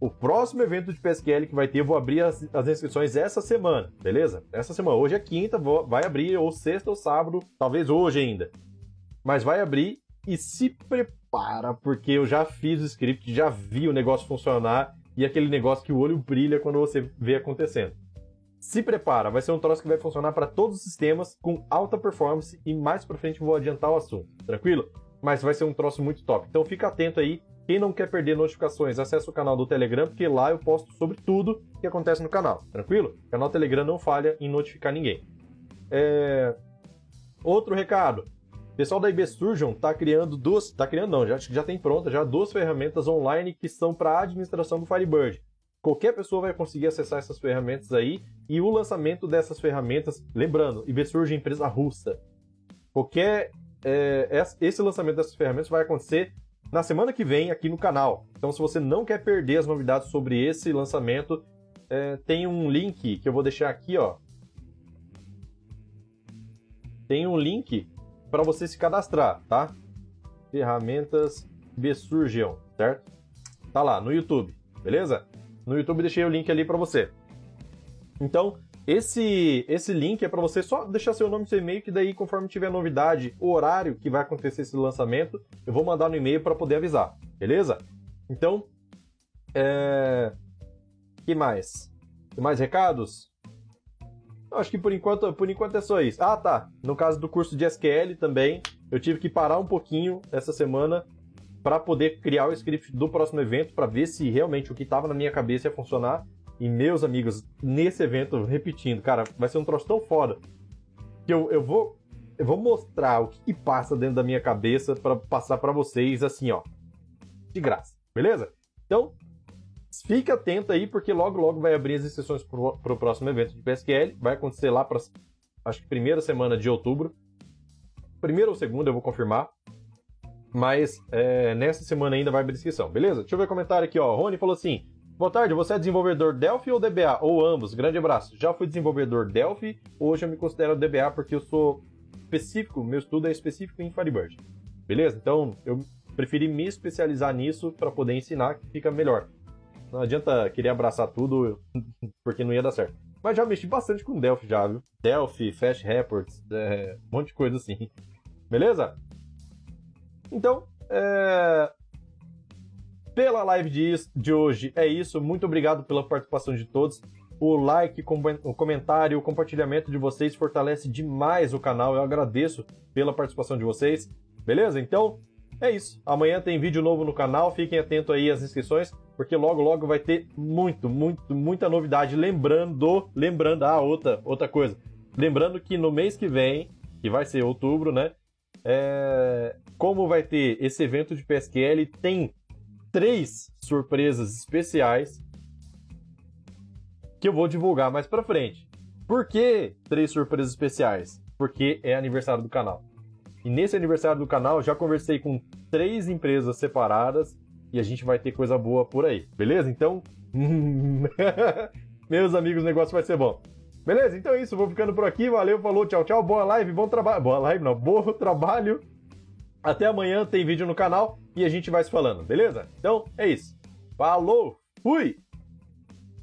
o próximo evento de PSQL que vai ter, eu vou abrir as, as, inscrições essa semana, beleza? Essa semana. Hoje é quinta, vou, vai abrir, ou sexta ou sábado, talvez hoje ainda. Mas vai abrir e se prepara, porque eu já fiz o script, já vi o negócio funcionar e aquele negócio que o olho brilha quando você vê acontecendo. Se prepara, vai ser um troço que vai funcionar para todos os sistemas com alta performance e mais para frente vou adiantar o assunto, tranquilo? Mas vai ser um troço muito top. Então fica atento aí. Quem não quer perder notificações, acessa o canal do Telegram, porque lá eu posto sobre tudo que acontece no canal, tranquilo? O canal Telegram não falha em notificar ninguém. É... Outro recado, o pessoal da IB Surgeon está criando duas, está criando não, já, já tem pronta já duas ferramentas online que são para administração do Firebird. Qualquer pessoa vai conseguir acessar essas ferramentas aí e o lançamento dessas ferramentas, lembrando, IBSurge é empresa russa. Qualquer é, esse lançamento dessas ferramentas vai acontecer na semana que vem aqui no canal. Então, se você não quer perder as novidades sobre esse lançamento, é, tem um link que eu vou deixar aqui, ó. Tem um link para você se cadastrar, tá? Ferramentas Besurgeon, certo? Tá lá no YouTube, beleza? No YouTube deixei o link ali para você. Então, esse, esse link é para você só deixar seu nome e seu e-mail, que daí, conforme tiver novidade, o horário que vai acontecer esse lançamento, eu vou mandar no e-mail para poder avisar, beleza? Então, é... que mais? Que mais recados? Eu acho que por enquanto, por enquanto é só isso. Ah, tá. No caso do curso de SQL também, eu tive que parar um pouquinho essa semana para poder criar o script do próximo evento, para ver se realmente o que estava na minha cabeça ia funcionar. E meus amigos, nesse evento, repetindo, cara, vai ser um troço tão foda que eu, eu vou eu vou mostrar o que, passa dentro da minha cabeça para passar para vocês assim, ó, de graça, beleza? Então, fique atento aí porque logo logo vai abrir as inscrições para o próximo evento de PSQL, vai acontecer lá para acho que primeira semana de outubro, primeira ou segunda eu vou confirmar, mas é, nessa semana ainda vai abrir inscrição, beleza? Deixa eu ver o comentário aqui, ó. Rony falou assim: Boa tarde, você é desenvolvedor Delphi ou DBA? Ou ambos? Grande abraço. Já fui desenvolvedor Delphi, hoje eu me considero DBA porque eu sou específico, meu estudo é específico em Firebird. Beleza? Então eu preferi me especializar nisso para poder ensinar que fica melhor. Não adianta querer abraçar tudo porque não ia dar certo. Mas já mexi bastante com Delphi já, viu? Delphi, Fast Reports, é, um monte de coisa assim. Beleza? Então, é, pela live de, hoje é isso. Muito obrigado pela participação de todos. O like, o comentário, o compartilhamento de vocês fortalece demais o canal. Eu agradeço pela participação de vocês. Beleza? Então, é isso. Amanhã tem vídeo novo no canal. Fiquem atentos aí às inscrições, porque logo logo vai ter muito, muito, muita novidade. Lembrando, lembrando, ah, outra, outra coisa. Lembrando que no mês que vem, que vai ser outubro, né? É, como vai ter esse evento de PSQL, tem três surpresas especiais que eu vou divulgar mais pra frente. Por que três surpresas especiais? Porque é aniversário do canal. E nesse aniversário do canal, já conversei com três empresas separadas e a gente vai ter coisa boa por aí, beleza? Então, meus amigos, o negócio vai ser bom. Beleza? Então é isso, vou ficando por aqui. Valeu, falou, tchau, tchau. Boa live, bom trabalho. Boa live, não, bom trabalho. Até amanhã tem vídeo no canal e a gente vai se falando, beleza? Então é isso. Falou, fui!